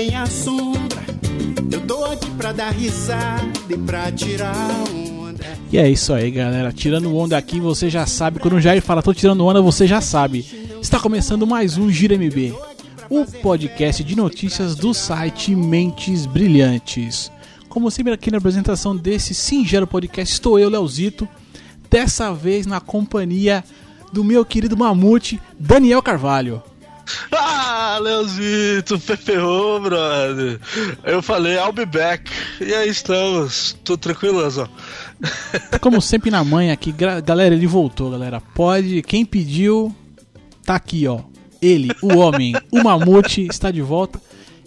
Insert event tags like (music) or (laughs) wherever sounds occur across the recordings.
nem a sombra. Eu tô aqui pra dar risada e pra tirar onda. E é isso aí, galera. Tirando onda aqui, você já sabe. Quando o Jair fala tô tirando onda, você já sabe. Está começando mais um Gira MB, o podcast de notícias do site Mentes Brilhantes. Como sempre, aqui na apresentação desse singelo podcast, estou eu, Leozito. Dessa vez na companhia do meu querido mamute, Daniel Carvalho. (laughs) Leozito, ferrou, brother. Eu falei, I'll be back. E aí estamos. Tudo tranquilo, Leozão? Como sempre na manhã aqui, galera, ele voltou, galera. Pode, quem pediu, tá aqui, ó. Ele, o homem, o mamute, está de volta.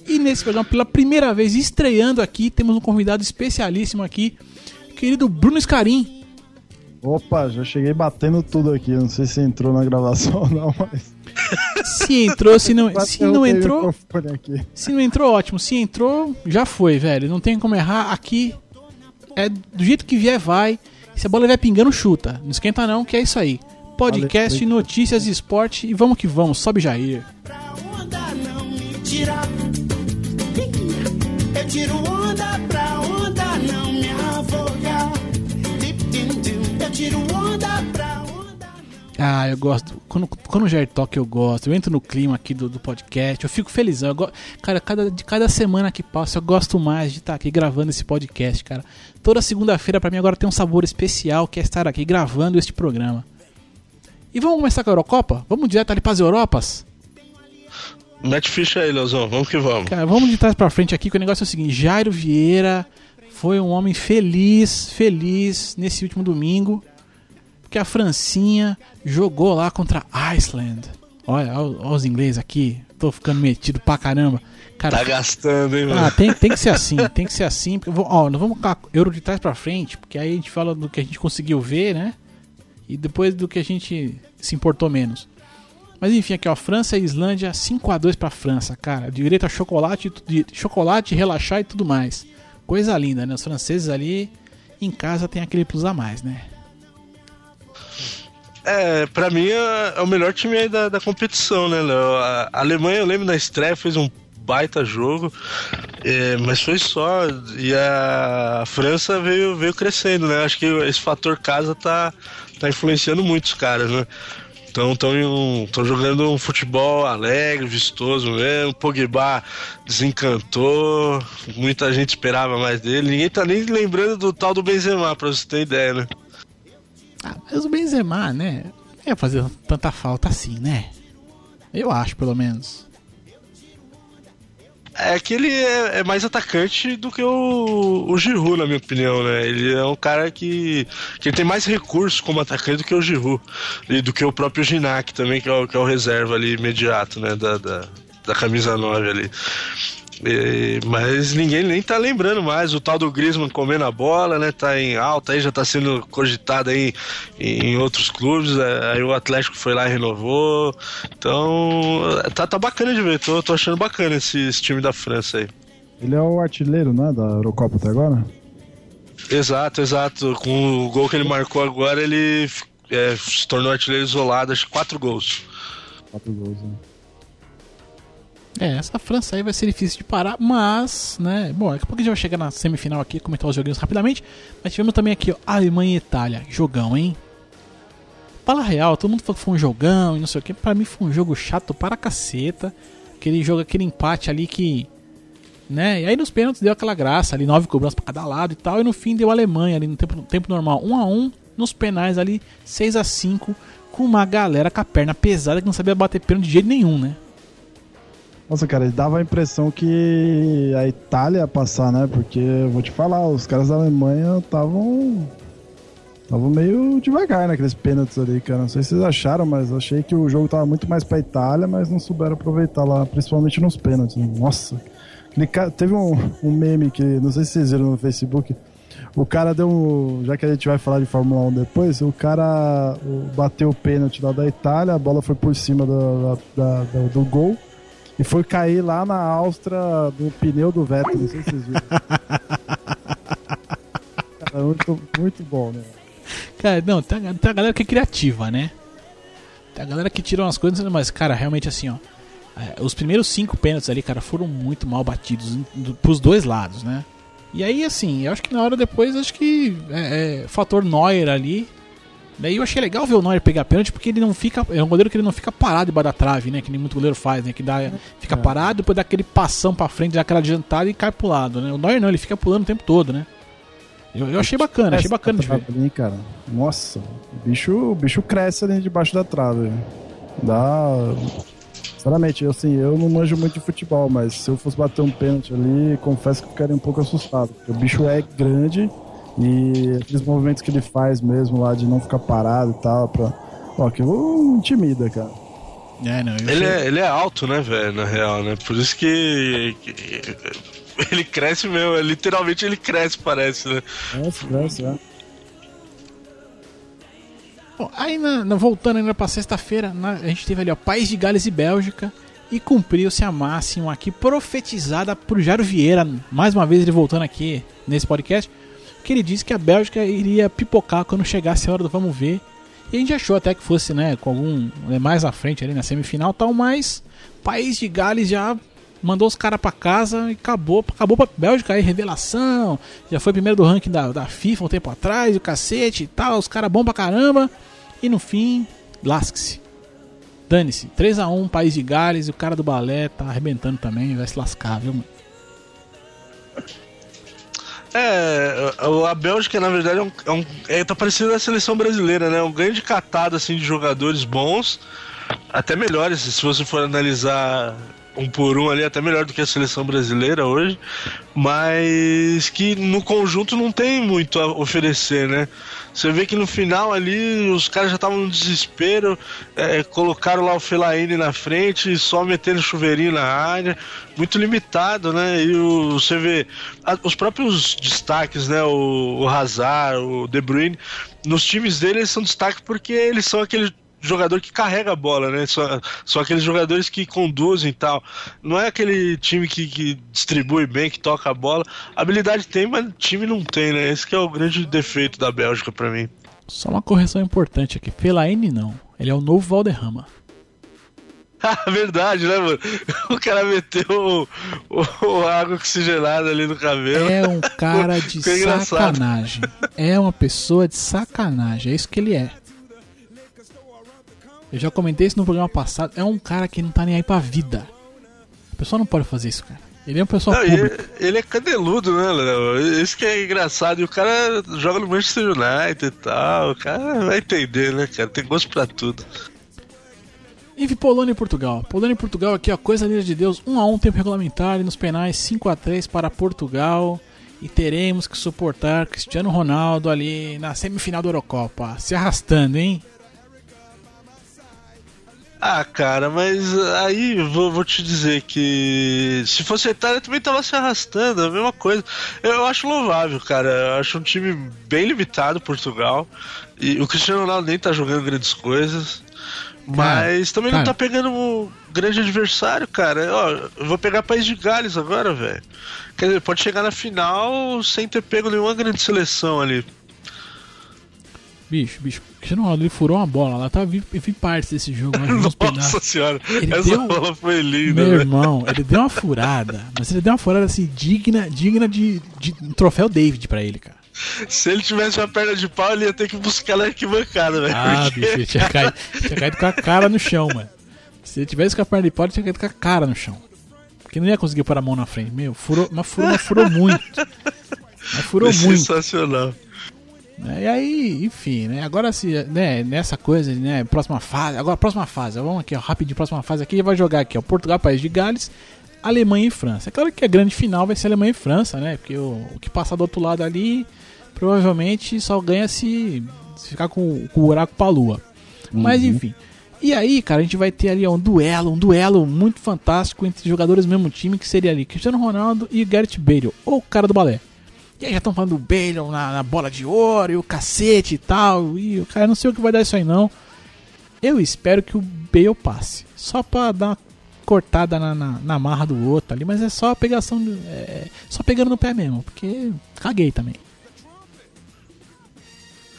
E nesse programa, pela primeira vez, estreando aqui, temos um convidado especialíssimo aqui, querido Bruno Scarim. Opa, já cheguei batendo tudo aqui. Não sei se entrou na gravação ou não, mas. Se entrou, se não, se não entrou, se não entrou, ótimo. Se entrou, já foi, velho. Não tem como errar. Aqui é do jeito que vier, vai. Se a bola vier pingando, chuta. Não esquenta não, que é isso aí. Podcast, Valeu. notícias, esporte e vamos que vamos. Sobe Jair. Pra onda não me tirar. Eu tiro onda Ah, eu gosto. Quando, quando o Jair toca, eu gosto. Eu entro no clima aqui do, do podcast. Eu fico felizão. Eu go... Cara, cada, de cada semana que passa, eu gosto mais de estar aqui gravando esse podcast, cara. Toda segunda-feira, pra mim, agora tem um sabor especial, que é estar aqui gravando este programa. E vamos começar com a Eurocopa? Vamos direto ali pras Europas? Mete ficha aí, Leozão. Vamos que vamos. Cara, vamos de trás pra frente aqui, que o negócio é o seguinte: Jairo Vieira foi um homem feliz, feliz nesse último domingo, porque a Francinha jogou lá contra a Iceland. Olha, olha os ingleses aqui, tô ficando metido pra caramba. Cara, Tá gastando, hein, mano? ah, tem, tem que ser assim, tem que ser assim. Porque, ó, nós vamos colocar Euro de trás pra frente, porque aí a gente fala do que a gente conseguiu ver, né? E depois do que a gente se importou menos. Mas enfim, aqui ó, França e Islândia 5x2 pra França, cara. Direito a chocolate, de chocolate, relaxar e tudo mais. Coisa linda, né? Os franceses ali em casa tem aquele plus a mais, né? É, pra mim é, é o melhor time aí da, da competição, né, Léo? A Alemanha, eu lembro na estreia, fez um baita jogo, é, mas foi só. E a França veio, veio crescendo, né? Acho que esse fator casa tá, tá influenciando muito os caras, né? Então estão jogando um futebol alegre, vistoso mesmo. Pogba desencantou, muita gente esperava mais dele. Ninguém tá nem lembrando do tal do Benzema, pra você ter ideia, né? Ah, mas o Benzema, né? Ia fazer tanta falta assim, né? Eu acho, pelo menos. É que ele é, é mais atacante do que o, o Giroud, na minha opinião, né? Ele é um cara que, que tem mais recursos como atacante do que o Giroud. E do que o próprio Ginac também, que é o, que é o reserva ali imediato, né? Da, da, da camisa 9 ali. E- mas ninguém nem tá lembrando mais. O tal do Griezmann comendo a bola, né? Tá em alta aí, já tá sendo cogitado aí em outros clubes. é, Aí o Atlético foi lá e renovou. Então, tá, tá bacana de ver. Tô, tô achando bacana esse, esse time da França aí. Ele é o artilheiro, né? Da Eurocopa até agora? Exato, exato. Com o gol que ele marcou agora, ele é, se tornou artilheiro isolado, acho que quatro gols. Quatro gols, né? É, essa França aí vai ser difícil de parar, mas, né? Bom, daqui a pouco a gente vai chegar na semifinal aqui, comentar os joguinhos rapidamente. Mas tivemos também aqui, ó, Alemanha e Itália. Jogão, hein? Fala real, todo mundo falou que foi um jogão e não sei o que. Pra mim foi um jogo chato para caceta. Aquele jogo, aquele empate ali que. Né? E aí nos pênaltis deu aquela graça ali, nove cobranças pra cada lado e tal. E no fim deu a Alemanha ali no tempo, tempo normal, 1 a 1 Nos penais ali, 6 a 5 Com uma galera com a perna pesada que não sabia bater pênalti de jeito nenhum, né? Nossa, cara, dava a impressão que a Itália ia passar, né? Porque, vou te falar, os caras da Alemanha estavam. Estavam meio devagar naqueles pênaltis ali, cara. Não sei se vocês acharam, mas achei que o jogo tava muito mais pra Itália, mas não souberam aproveitar lá, principalmente nos pênaltis. Nossa. Aquele cara- teve um, um meme que, não sei se vocês viram no Facebook. O cara deu um. Já que a gente vai falar de Fórmula 1 depois, o cara bateu o pênalti lá da Itália, a bola foi por cima da- da- do gol e foi cair lá na Áustria do pneu do Vettel. Não sei se vocês viram. (laughs) Cara, muito, muito bom, né? Cara, não, tem, a- tem a galera que é criativa, né? Tem a galera que tira umas coisas, mas, cara, realmente assim, ó. é, os primeiros cinco pênaltis ali, cara, foram muito mal batidos do, pros dois lados, né? E aí, assim, eu acho que na hora depois, acho que é, é, fator Neuer ali. Daí eu achei legal ver o Neuer pegar pênalti, porque ele não fica. É um goleiro que ele não fica parado debaixo da trave, né? Que nem muito goleiro faz, né? Que dá, fica parado, depois dá aquele passão pra frente, dá aquela adiantada e cai pro lado, né? O Neuer não, ele fica pulando o tempo todo, né? Eu, eu achei bacana, achei bacana de ver. Ali, cara. Nossa, o bicho, o bicho cresce ali debaixo da trave. Dá. Sinceramente, assim, eu não manjo muito de futebol, mas se eu fosse bater um pênalti ali, confesso que eu ficaria um pouco assustado. Porque o bicho é grande e aqueles movimentos que ele faz mesmo lá de não ficar parado e tal, pra. Ó, aquilo intimida, cara. É, não, Ele é, ele é alto, né, velho, na real, né? Por isso que, que- ele cresce mesmo, literalmente ele cresce, parece, né? Cresce, cresce, é. Bom, aí na, na- voltando ainda pra sexta-feira, a gente teve ali ó, País de Gales e Bélgica e cumpriu-se a máxima aqui profetizada por Jairo Vieira, mais uma vez ele voltando aqui nesse podcast, que ele disse que a Bélgica iria pipocar quando chegasse a hora do vamos ver. E a gente achou até que fosse, né, com algum né, mais à frente ali na semifinal tal, mas País de Gales já mandou os caras pra casa e acabou, acabou pra Bélgica aí, revelação. Já foi primeiro do ranking da, da FIFA um tempo atrás, o cacete e tal, os caras bom pra caramba. E no fim, lasque-se. Dane-se. 3x1, País de Gales, e o cara do balé tá arrebentando também, vai se lascar, viu, mano? É, a a Bélgica, na verdade, é um, é um- é, tá parecendo a seleção brasileira, né? Um grande catado, assim, de jogadores bons, até melhores, se você for analisar um por um ali, até melhor do que a seleção brasileira hoje, mas que no conjunto não tem muito a oferecer, né? Você vê que no final ali os caras já estavam no desespero, é, colocaram lá o Fellaini na frente, só metendo chuveirinho na área, muito limitado, né? E o, você vê a- os próprios destaques, né? O, o Hazard, o De Bruyne, nos times dele eles são destaque porque eles são aquele jogador que carrega a bola, né? São, aqueles jogadores que conduzem e tal. Não é aquele time que, que distribui bem, que toca a bola. Habilidade tem, mas time não tem, né? Esse é o grande defeito da Bélgica pra mim. Só uma correção importante aqui. Fellaini não. Ele é o novo Valderrama. Ah, (laughs) verdade, né, mano? O cara meteu o, o- o água oxigenada ali no cabelo. É um (laughs) cara de sacanagem. É uma pessoa de sacanagem. É isso que ele é. Eu já comentei isso no programa passado. É um cara que não tá nem aí pra vida. A pessoa não pode fazer isso, cara. Ele é uma pessoa Não, pública. ele, ele é caneludo, né, Léo? Isso que é engraçado. E o cara joga no Manchester United e tal. O cara vai entender, né, cara? Tem gosto pra tudo. Enfim, Polônia e Portugal. Polônia e Portugal aqui, ó, coisa linda de Deus. 1 a 1 tempo regulamentar e nos penais 5 a 3 para Portugal. E teremos que suportar Cristiano Ronaldo ali na semifinal da Eurocopa. Se arrastando, hein? Ah, cara, mas aí vou, vou te dizer que se fosse a Itália também tava se arrastando, a mesma coisa. Eu acho louvável, cara. Eu acho um time bem limitado, Portugal. E o Cristiano Ronaldo nem tá jogando grandes coisas. Mas também cara. não tá pegando um grande adversário, cara. Ó, eu vou pegar País de Gales agora, velho. Quer dizer, pode chegar na final sem ter pego nenhuma grande seleção ali. Bicho, bicho. Cristiano Ronaldo ele furou uma bola lá. Tá, vi, vi partes desse jogo. (laughs) Nossa senhora, Ele essa deu- bola foi linda, Meu velho. irmão, ele deu uma furada. Mas ele deu uma furada assim, digna, digna de, de um troféu David pra ele, cara. Se ele tivesse uma perna de pau, ele ia ter que buscar na arquibancada, velho. Ah, porque- bicho, ele tinha caído, tinha caído com a cara no chão, mano. Se ele tivesse com a perna de pau, ele tinha caído com a cara no chão. Porque não ia conseguir pôr a mão na frente. Meu, furou, mas furou, mas furou muito. Mas furou muito. sensacional. Né? E aí, enfim, né? Agora se, né, nessa coisa, né, próxima fase, agora próxima fase, vamos aqui, ó, rapidinho, próxima fase aqui, vai jogar aqui, ó, Portugal, País de Gales, Alemanha e França. É claro que a grande final vai ser Alemanha e França, né? Porque o, o que passar do outro lado ali, provavelmente só ganha se, se ficar com, com o buraco pra lua. Mas enfim. E aí, cara, a gente vai ter ali ó, um duelo, um duelo muito fantástico entre jogadores do mesmo time, que seria ali Cristiano Ronaldo e Gareth Bale, ou o cara do balé. E aí já estão falando do Bale na, na bola de ouro e o cacete e tal. E o cara não sei o que vai dar isso aí não. Eu espero que o Bale passe. Só pra dar uma cortada na, na, na marra do outro ali, mas é só pegação. de- É, só pegando no pé mesmo, porque caguei também.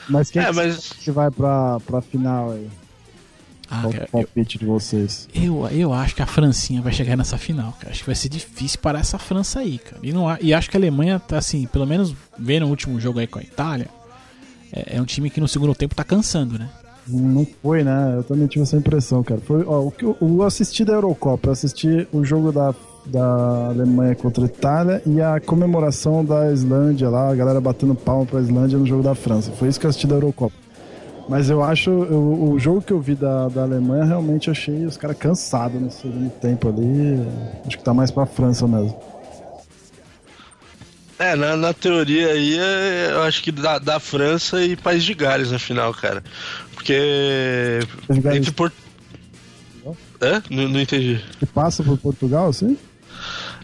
Mas quem É, que mas- que vai pra, pra final aí? Ah, Qual cara, o palpite de vocês? Eu, eu acho que a Francinha vai chegar nessa final, cara. Acho que vai ser difícil parar essa França aí, cara. E, não, e acho que a Alemanha tá assim, pelo menos vendo o último jogo aí com a Itália, é, é um time que no segundo tempo tá cansando, né? Não foi, né? Eu também tive essa impressão, cara. Foi, ó, o que eu, eu assisti da Eurocopa, eu assisti o jogo da, da Alemanha contra a Itália e a comemoração da Islândia lá, a galera batendo palma pra Islândia no jogo da França. Foi isso que eu assisti da Eurocopa. Mas eu acho, eu- o jogo que eu vi da, da Alemanha, realmente achei os caras cansados no segundo tempo ali. Acho que tá mais pra França mesmo. É, na, na teoria aí, é, eu acho que da, da França e País de Gales na final, cara. Porque. Entre Port... Hã? Não, não entendi. Que passa por Portugal, assim?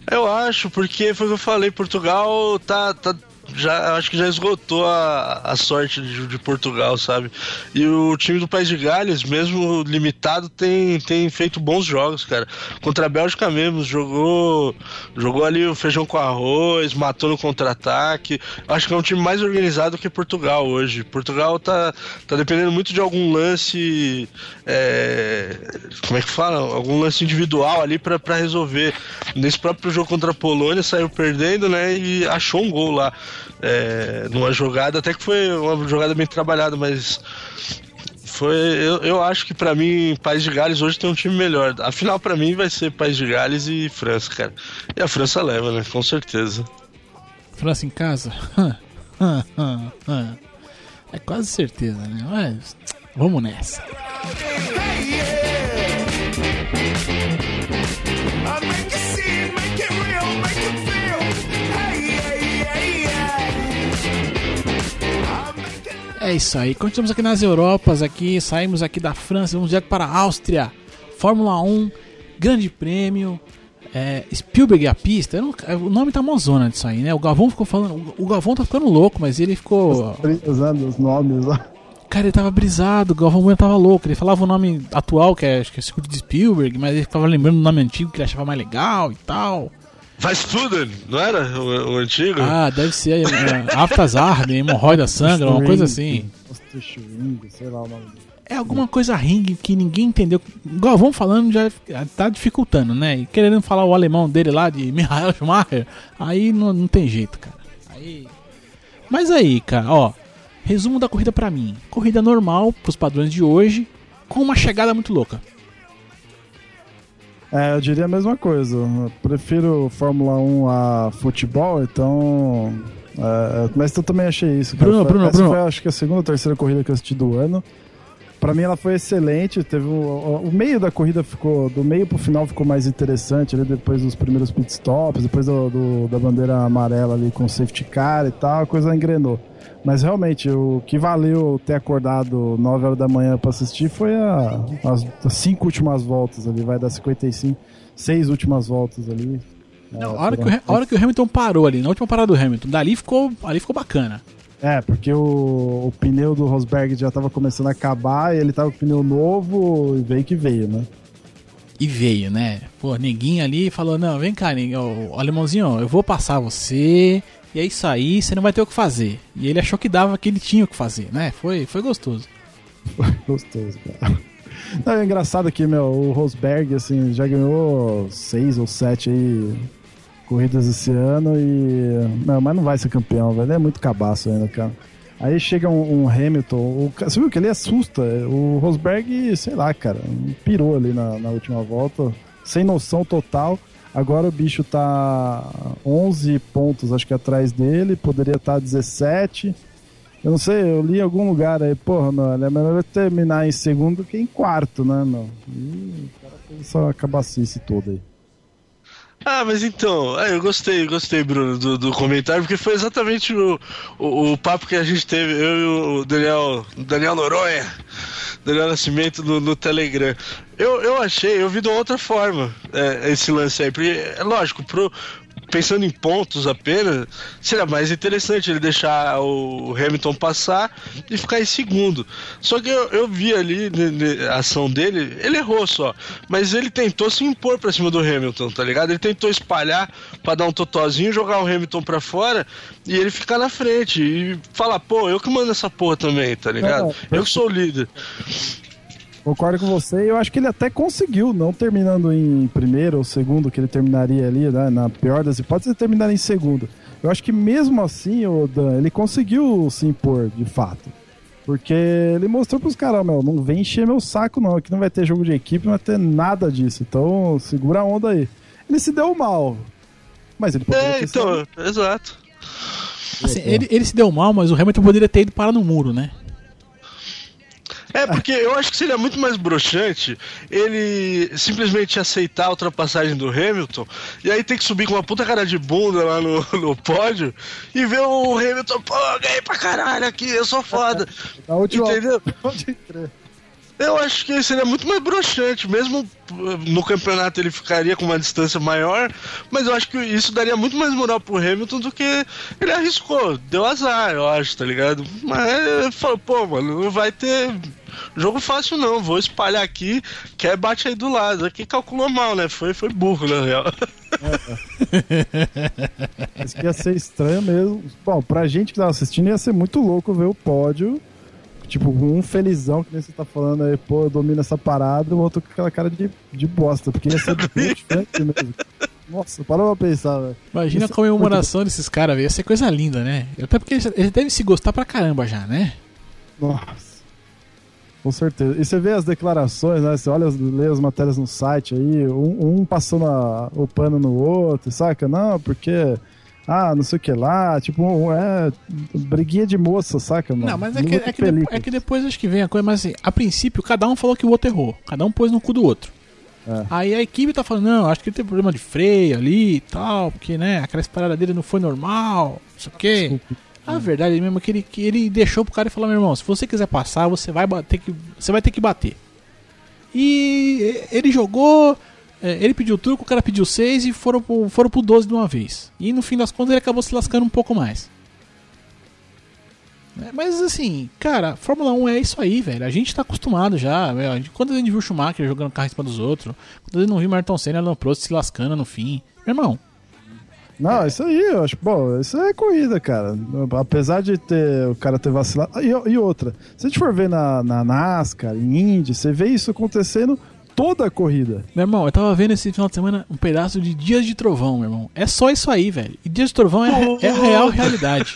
Eu acho, porque foi o que eu falei, Portugal tá. tá já, acho que já esgotou a, a sorte de, de Portugal, sabe? E o time do País de Gales, mesmo limitado, tem, tem feito bons jogos, cara. Contra a Bélgica mesmo, jogou, jogou ali o feijão com arroz, matou no contra-ataque. Acho que é um time mais organizado que Portugal hoje. Portugal tá, tá dependendo muito de algum lance. é, como é que fala? Algum lance individual ali pra resolver. Nesse próprio jogo contra a Polônia, saiu perdendo, né? E achou um gol lá. É, numa jogada, até que foi uma jogada bem trabalhada, mas. Foi, eu, eu acho que pra mim, País de Gales hoje tem um time melhor. A final pra mim vai ser País de Gales e França, cara. E a França leva, né? Com certeza. França em casa? (laughs) é quase certeza, né? Mas vamos nessa. É isso aí. Continuamos aqui nas Europas, aqui saímos aqui da França, vamos direto para a Áustria. Fórmula 1, Grande Prêmio, é, Spielberg e a pista. não- o nome tá mozona disso aí, né? O Galvão ficou falando. O Galvão tá ficando louco, mas ele ficou. Usando os nomes lá. Cara, ele tava brisado, o Galvão Bueno tava louco. Ele falava o nome atual, que é, acho que é Circuito de Spielberg, mas ele ficava lembrando do nome antigo que ele achava mais legal e tal. Weissfuden, não era o, o antigo? Ah, deve ser é, Aftas Arden, hemorroida sangra, uma coisa assim. Sei lá o nome. É alguma coisa ring que ninguém entendeu. Galvão falando já tá dificultando, né? E querendo falar o alemão dele lá de (laughs) Michael Schumacher, aí não, não tem jeito, cara. Aí... Mas aí, cara, ó. Resumo da corrida pra mim. Corrida normal, pros padrões de hoje, com uma chegada muito louca. É, eu diria a mesma coisa. Eu prefiro Fórmula 1 a futebol, então. é, mas eu também achei isso. Bruno, Bruno, essa Bruno. foi acho que a segunda ou terceira corrida que eu assisti do ano. Pra mim ela foi excelente. Teve o, o- meio da corrida ficou. Do meio pro final ficou mais interessante ali depois dos primeiros pitstops, depois do, do- da bandeira amarela ali com safety car e tal, a coisa engrenou. Mas realmente, o que valeu ter acordado 9 horas da manhã pra assistir foi a- as, as cinco últimas voltas ali, vai dar 55, seis últimas voltas ali. É, a, hora que o, a hora que o Hamilton parou ali, na última parada do Hamilton, dali ficou, ali ficou bacana. É, porque o, o pneu do Rosberg já tava começando a acabar e ele tava com pneu novo e veio que veio, né? E veio, né? Pô, neguinho ali falou: Não, vem cá, neguinho, ó, alemãozinho, eu vou passar você, e é isso aí, você não vai ter o que fazer. E ele achou que dava que ele tinha o que fazer, né? Foi, foi gostoso. Gostoso, cara. Não, é engraçado que, meu, o Rosberg, assim, já ganhou seis ou sete aí corridas esse ano e. Não, mas não vai ser campeão, velho. É muito cabaço ainda, cara. Aí chega um, um Hamilton, o, você viu que ele assusta. O Rosberg, sei lá, cara, pirou ali na, na última volta, sem noção total. Agora o bicho tá 11 pontos, acho que atrás dele, poderia estar 17. Eu não sei, eu li em algum lugar aí, porra, mano, é melhor terminar em segundo do que em quarto, né, meu? E o cara fez essa cabacice toda aí. Ah, mas então, é, eu gostei, gostei, Bruno, do, do comentário, porque foi exatamente o, o, o papo que a gente teve, eu e o Daniel, Daniel Noronha, Daniel Nascimento no, no Telegram. Eu, eu achei, eu vi de outra forma é, esse lance aí, porque, é lógico, pro, pensando em pontos apenas, seria mais interessante ele deixar o Hamilton passar e ficar em segundo. Só que eu, eu vi ali ne- ne- a ação dele, ele errou só, mas ele tentou se impor pra cima do Hamilton, tá ligado? Ele tentou espalhar pra dar um totozinho, jogar o Hamilton pra fora e ele ficar na frente e falar, pô, eu que mando essa porra também, tá ligado? Eu que sou o líder. Concordo com você, e eu acho que ele até conseguiu, não terminando em primeiro ou segundo, que ele terminaria ali, né, na pior das hipóteses, ele terminar em segundo. Eu acho que mesmo assim, o Dan, ele conseguiu se impor, de fato. Porque ele mostrou pros caras, meu, não vem encher meu saco não, aqui não vai ter jogo de equipe, não vai ter nada disso, então segura a onda aí. Ele se deu mal, mas ele poderia É, ter então, exato. Assim, ele, ele se deu mal, mas o Hamilton poderia ter ido parar no muro, né? É, porque eu acho que seria muito mais broxante ele simplesmente aceitar a ultrapassagem do Hamilton e aí ter que subir com uma puta cara de bunda lá no, no pódio e ver o Hamilton, pô, ganhei pra caralho aqui, eu sou foda. Última Entendeu? (laughs) Eu acho que seria muito mais broxante, mesmo uh, no campeonato ele ficaria com uma distância maior, mas eu acho que isso daria muito mais moral pro Hamilton do que ele arriscou. Deu azar, eu acho, tá ligado? Mas falou, pô, mano, não vai ter jogo fácil não, vou espalhar aqui, quer bate aí do lado. Aqui calculou mal, né? Foi, foi burro, na real. Mas que ia ser estranho mesmo. Bom, pra gente que tava assistindo ia ser muito louco ver o pódio. Tipo, um felizão, que nem você tá falando aí, pô, eu domino essa parada, o outro com aquela cara de, de bosta, porque ia ser (laughs) bem diferente mesmo. Nossa, parou pra pensar, velho. Imagina a Isso é comemoração desses caras, velho. Ia ser coisa linda, né? Até porque eles, eles devem se gostar pra caramba já, né? Nossa. Com certeza. E você vê as declarações, né? Você olha, lê as matérias no site aí, um, um passando a- o pano no outro, saca? Não, porque. Ah, não sei o que lá, tipo, é. Briguinha de moça, saca, mano? Não, mas é que, é, que é que depois acho que vem a coisa, mas assim, a princípio cada um falou que o outro errou. Cada um pôs no cu do outro. É. Aí a equipe tá falando, não, acho que ele teve problema de freio ali e tal, porque, né, aquela parada dele não foi normal, não sei o quê. A verdade mesmo é que ele, que ele deixou pro cara e falou, meu irmão, se você quiser passar, você vai bater que. Você vai ter que bater. E ele jogou, ele pediu truco, o cara pediu 6 e foram pro, foram pro 12 de uma vez. E no fim das contas ele acabou se lascando um pouco mais. É, Mas assim, cara, Fórmula 1 é isso aí, velho. A gente tá acostumado já. Quando a gente viu o Schumacher jogando carro em cima dos outros, quando a gente não viu o Ayrton Senna Alan Prost se lascando no fim. Meu irmão, Não, isso aí, eu acho, bom, isso é corrida, cara. Apesar de ter o cara ter vacilado. E, e outra, se a gente for ver na, na NASCAR, em Indy, você vê isso acontecendo toda a corrida. meu irmão, eu tava vendo esse final de semana um pedaço de Dias de Trovão, meu irmão. É só isso aí, velho. E Dias de Trovão é, é a real realidade.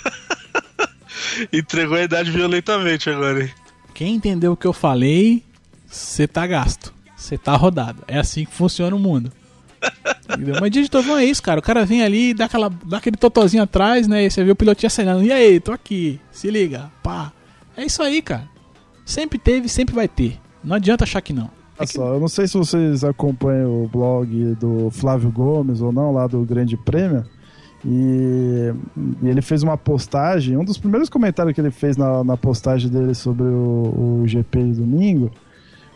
(laughs) Entregou a idade violentamente agora, hein? Quem entendeu o que eu falei, você tá gasto. Você tá rodado. É assim que funciona o mundo. Entendeu? Mas dia de trovão é isso, cara. O cara vem ali, dá, aquela, dá aquele totozinho atrás, né? E você vê o pilotinho acenando. E aí, tô aqui. Se liga. Pá. É isso aí, cara. Sempre teve, sempre vai ter. Não adianta achar que não. Olha só, eu não sei se vocês acompanham o blog do Flávio Gomes ou não, lá do Grande Prêmio. E, e ele fez uma postagem, um dos primeiros comentários que ele fez na, na postagem dele sobre o, o GP de domingo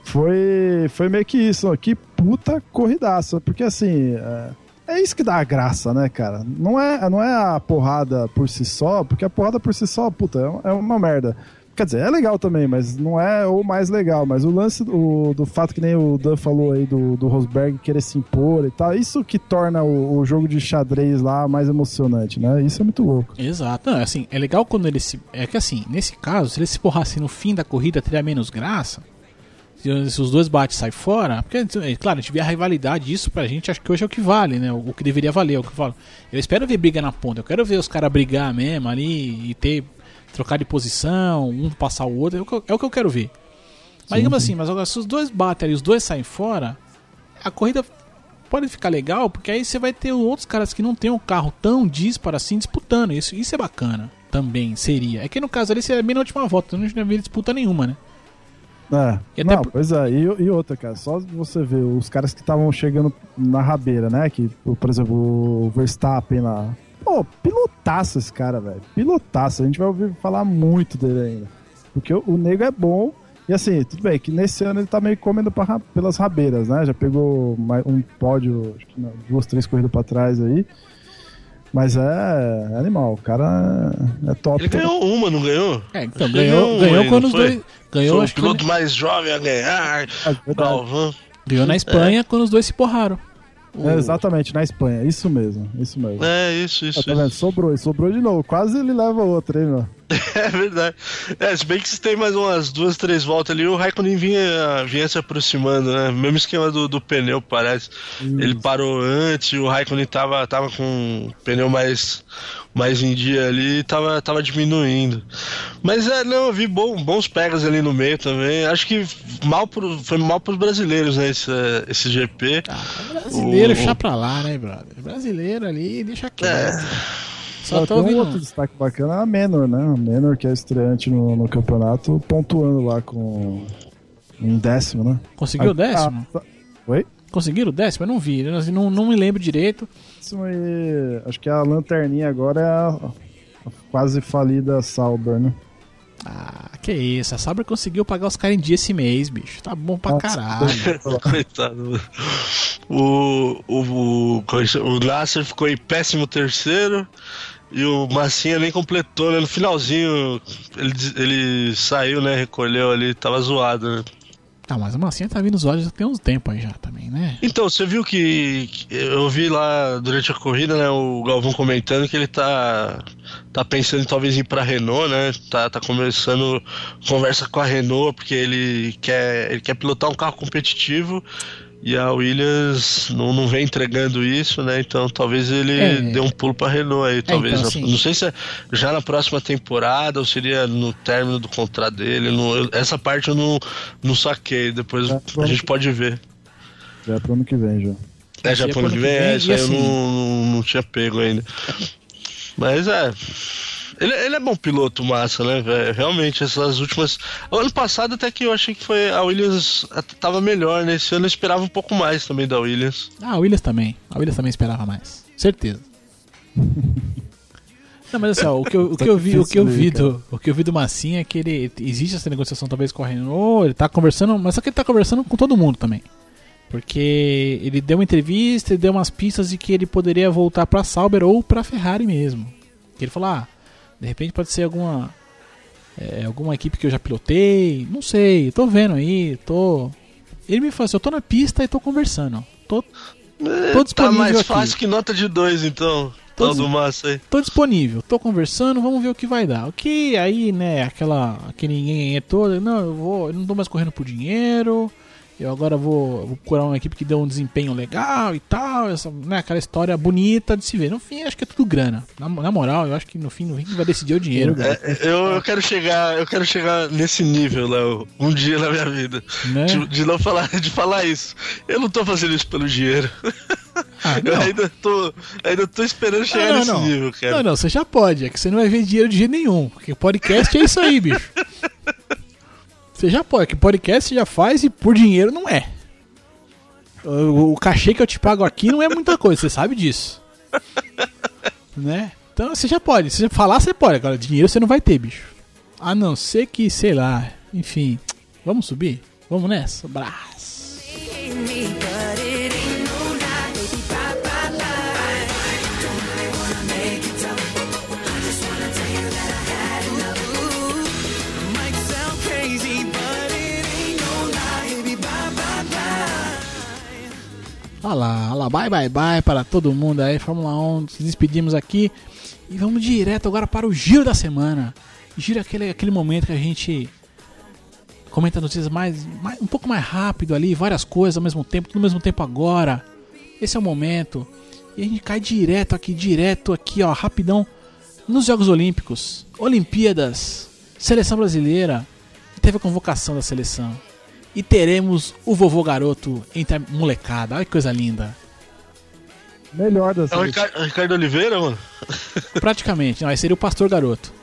foi, foi meio que isso, ó, que puta corridaça. Porque assim, é, é isso que dá a graça, né, cara? Não é, não é a porrada por si só, porque a porrada por si só, puta, é, é uma merda. Quer dizer, é legal também, mas não é o mais legal. Mas o lance do, do fato que nem o Dan falou aí do, do Rosberg querer se impor e tal, isso que torna o, o jogo de xadrez lá mais emocionante, né? Isso é muito louco. Exato. Não, é assim, é legal quando ele se. É que assim, nesse caso, se ele se porrasse no fim da corrida, teria menos graça. Se os dois bates sai fora, porque, é claro, a gente vê a rivalidade, isso pra gente acho que hoje é o que vale, né? O, o que deveria valer, é o que eu falo. Eu espero ver briga na ponta, eu quero ver os caras brigar mesmo ali e ter. Trocar de posição, um passar o outro, é o que eu, é o que eu quero ver. Mas digamos assim, mas agora se os dois batem e os dois saem fora, a corrida pode ficar legal, porque aí você vai ter outros caras que não tem um carro tão disparo assim disputando. Isso, isso é bacana também, seria. É que no caso ali seria bem na última volta, não havia disputa nenhuma, né? É, E até não, por- pois é, e, e outra, cara, só você ver os caras que estavam chegando na rabeira, né? Que, por exemplo, o Verstappen lá. Pô, pilotaço esse cara, velho. Pilotaço. A gente vai ouvir falar muito dele ainda. Porque o, o nego é bom. E assim, tudo bem, que nesse ano ele tá meio comendo pra ra- pelas rabeiras, né? Já pegou mais um pódio, acho que não, duas, três corridas pra trás aí. Mas é, é animal, o cara é top. Ele ganhou uma, não ganhou? É, então ganhou, ganhou ganhou quando os dois. Ganhou, Foi o acho que foi, piloto mais jovem a ganhar. É. Galvão. ganhou na Espanha quando os dois se porraram. O- É, exatamente, na Espanha. Isso mesmo, isso mesmo. É, isso, Ah, isso. tá vendo? isso. Sobrou, e sobrou de novo. Quase ele leva outra, hein, meu? (laughs) É verdade. É, se bem que se tem mais umas duas, três voltas ali, o Raikkonen vinha, vinha se aproximando, né? Mesmo esquema do, do pneu, parece. Ele parou antes, o Raikkonen tava, tava com o pneu mais, mais em dia ali e tava, tava diminuindo. Mas é, não, eu vi bom, bons pegas ali no meio também. Acho que mal pro, foi mal pros brasileiros, né? Esse, esse GP. Ah, brasileiro, O- deixa pra lá, né, brother? Brasileiro ali, deixa É. Só tem um ouvindo. outro destaque bacana, a Menor, né? A Menor, que é estreante no, no campeonato, pontuando lá com um décimo, né? Conseguiu o Ah, décimo? tá. Oi? Conseguiram o décimo? Eu não vi, eu não, não, me lembro direito. Décimo e acho que a lanterninha agora é a, a quase falida Sauber, né? Ah, que isso. A Saber conseguiu pagar os caras em dia esse mês, bicho. Tá bom pra Nossa, caralho. (laughs) Coitado. O, o, o, o Nasser ficou em péssimo terceiro. E o Massinha nem completou, né? No finalzinho ele, ele saiu, né? Recolheu ali, tava zoado, né? Tá, mas a Massinha tá vindo olhos já tem uns tempos aí já também, né? Então, você viu que, eu vi lá durante a corrida, né, o Galvão comentando que ele tá tá pensando em talvez ir pra Renault, né? Tá, tá começando conversa com a Renault porque ele quer ele quer pilotar um carro competitivo e a Williams não, não vem entregando isso, né? Então talvez ele É. dê um pulo pra Renault aí, talvez. então, na- assim- não sei se é já na próxima temporada ou seria no término do contrato dele. não- eu- essa parte eu não, não saquei. Depois É, a gente pode ver. Já é pro ano que vem, já. É, já pro ano que vem, é, isso aí eu assim- não, não, não tinha pego ainda. Mas é. Ele, ele é bom piloto, massa, né, velho? Realmente, essas últimas. Ano passado até que eu achei que foi. A Williams tava melhor, né? Esse ano eu esperava um pouco mais também da Williams. Ah, a Williams também. A Williams também esperava mais. Certeza. (laughs) Não, mas assim, ó, o que eu, o que eu vi, o que eu vi do, o que eu vi do Massinha é que ele existe essa negociação talvez com a Renault, ele tá conversando, mas só que ele tá conversando com todo mundo também. Porque ele deu uma entrevista e deu umas pistas de que ele poderia voltar pra Sauber ou pra Ferrari mesmo. Ele falou: "Ah, de repente pode ser alguma é, alguma equipe que eu já pilotei, não sei, tô vendo aí, tô Ele me falou assim, eu tô na pista e tô conversando. Tô É, Tô tá disponível mais aqui. fácil que nota de dois, então. Tô do massa aí. tô disponível, tô conversando, vamos ver o que vai dar. O que aí, né, aquela aquele ninguém é todo, não, eu vou, eu não tô mais correndo por dinheiro. Eu agora vou, vou procurar uma equipe que dê um desempenho legal e tal, essa, né, aquela história bonita de se ver. No fim, acho que é tudo grana. Na, na moral, eu acho que no fim, no fim vai decidir é o dinheiro, É, eu, eu quero chegar, eu quero chegar nesse nível, Léo, um dia na minha vida. né? De, de não falar, de falar isso. Eu não tô fazendo isso pelo dinheiro. Ah, Eu não. ainda tô, ainda tô esperando chegar não, nesse não. nível, cara. Não, não, você já pode, é que você não vai ver dinheiro de jeito nenhum. Porque podcast é isso aí, bicho. (laughs) Você já pode, que podcast você já faz e por dinheiro não é. O, o cachê que eu te pago aqui não é muita coisa, você sabe disso. (laughs) Né? Então você já pode, se você falar, você pode. Agora, dinheiro você não vai ter, bicho. A não ser que, sei lá, enfim. Vamos subir? Vamos nessa? Braço. Olha lá, bye bye bye para todo mundo aí, Fórmula 1, nos despedimos aqui e vamos direto agora para o giro da semana. Giro aquele, aquele momento que a gente comenta notícias mais, mais, um pouco mais rápido ali, várias coisas ao mesmo tempo, tudo ao mesmo tempo agora. Esse é o momento. E a gente cai direto aqui, direto aqui, ó, rapidão, nos Jogos Olímpicos, Olimpíadas, Seleção Brasileira, teve a convocação da seleção. E teremos o vovô garoto entre a molecada. Olha que coisa linda. Melhor das É o Ricardo, o Ricardo Oliveira, mano? Praticamente. Não, aí seria o pastor garoto.